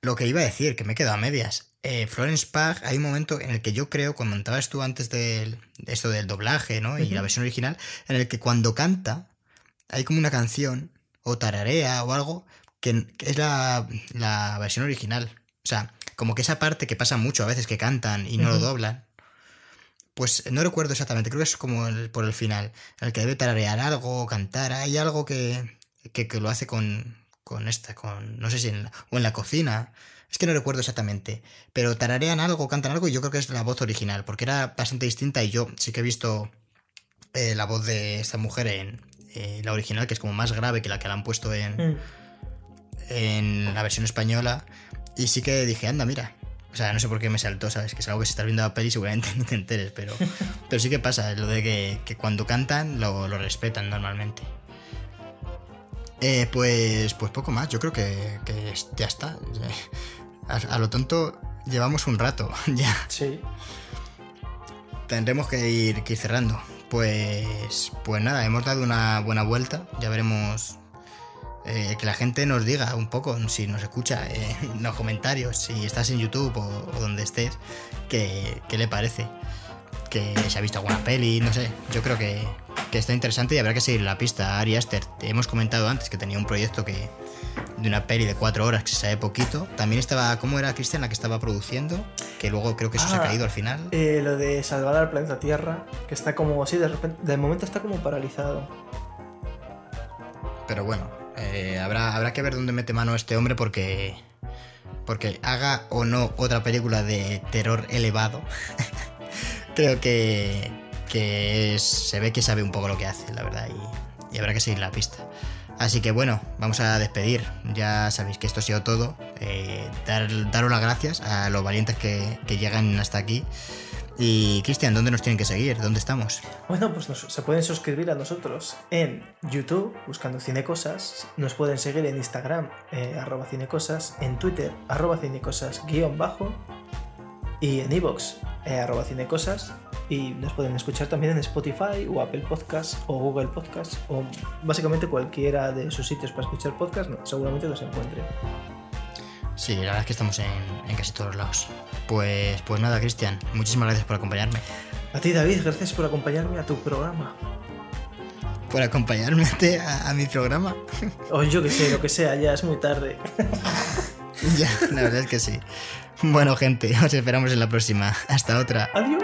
lo que iba a decir, que me he quedado a medias. Eh, Florence Pugh, hay un momento en el que yo creo, comentabas tú antes de esto del doblaje, ¿no? Y la versión original, en el que cuando canta, hay como una canción, o tararea, o algo, que, que es la, la versión original. O sea, como que esa parte que pasa mucho a veces que cantan y no lo doblan. Pues no recuerdo exactamente, creo que es como el- por el final, el que debe tararear algo, cantar. Hay algo que, que, que lo hace con, con esta, con, no sé si en la, o en la cocina. Es que no recuerdo exactamente. Pero tararean algo, cantan algo y yo creo que es la voz original, porque era bastante distinta y yo sí que he visto eh, la voz de esta mujer en eh, la original, que es como más grave que la que la han puesto en, Mm. En la versión española. Y sí que dije, anda, mira. O sea, no sé por qué me saltó, ¿sabes? Que es algo que si estás viendo la peli seguramente ni te enteres, pero, pero sí que pasa, lo de que, que cuando cantan lo, lo respetan normalmente. Eh, pues, pues poco más, yo creo que, que ya está. A, a lo tonto llevamos un rato ya. Sí. Tendremos que ir, que ir cerrando. Pues, pues nada, hemos dado una buena vuelta. Ya veremos eh, que la gente nos diga un poco, si nos escucha eh, en los comentarios, si estás en YouTube o, donde estés, qué, le parece. Que se ha visto alguna peli, no sé. Yo creo que, está interesante y habrá que seguir la pista. Ari Aster, te hemos comentado antes que tenía un proyecto que de una peli de cuatro horas que se sabe poquito. También estaba, ¿cómo era Cristian la que estaba produciendo? Que luego creo que eso se ha ah, caído al final. Eh, lo de salvar al planeta Tierra, que está como así, de repente, de momento está como paralizado. Pero bueno, eh, habrá, habrá que ver dónde mete mano este hombre porque. Porque haga o no otra película de terror elevado. creo que. que se ve que sabe un poco lo que hace, la verdad. Y, habrá que seguir la pista. Así que bueno, vamos a despedir. Ya sabéis que esto ha sido todo. Eh, dar, daros las gracias a los valientes que, que llegan hasta aquí. Y Cristian, ¿dónde nos tienen que seguir? ¿Dónde estamos? Bueno, pues se pueden suscribir a nosotros en YouTube, buscando Cinecosas. Nos pueden seguir en Instagram, eh, arroba Cinecosas. En Twitter, arroba Cinecosas guion bajo. Y en Evox, eh, arroba Cinecosas. Y nos pueden escuchar también en Spotify o Apple Podcasts o Google Podcasts o básicamente cualquiera de sus sitios para escuchar podcast, seguramente los encuentre. Sí, la verdad es que estamos en, casi todos lados. Pues, pues nada, Cristian, muchísimas gracias por acompañarme. A ti, David, gracias por acompañarme a tu programa. ¿Por acompañarme a, a, mi programa? O yo que sé, lo que sea, ya es muy tarde. ya, la verdad es que sí. Bueno, gente, os esperamos en la próxima. Hasta otra. Adiós.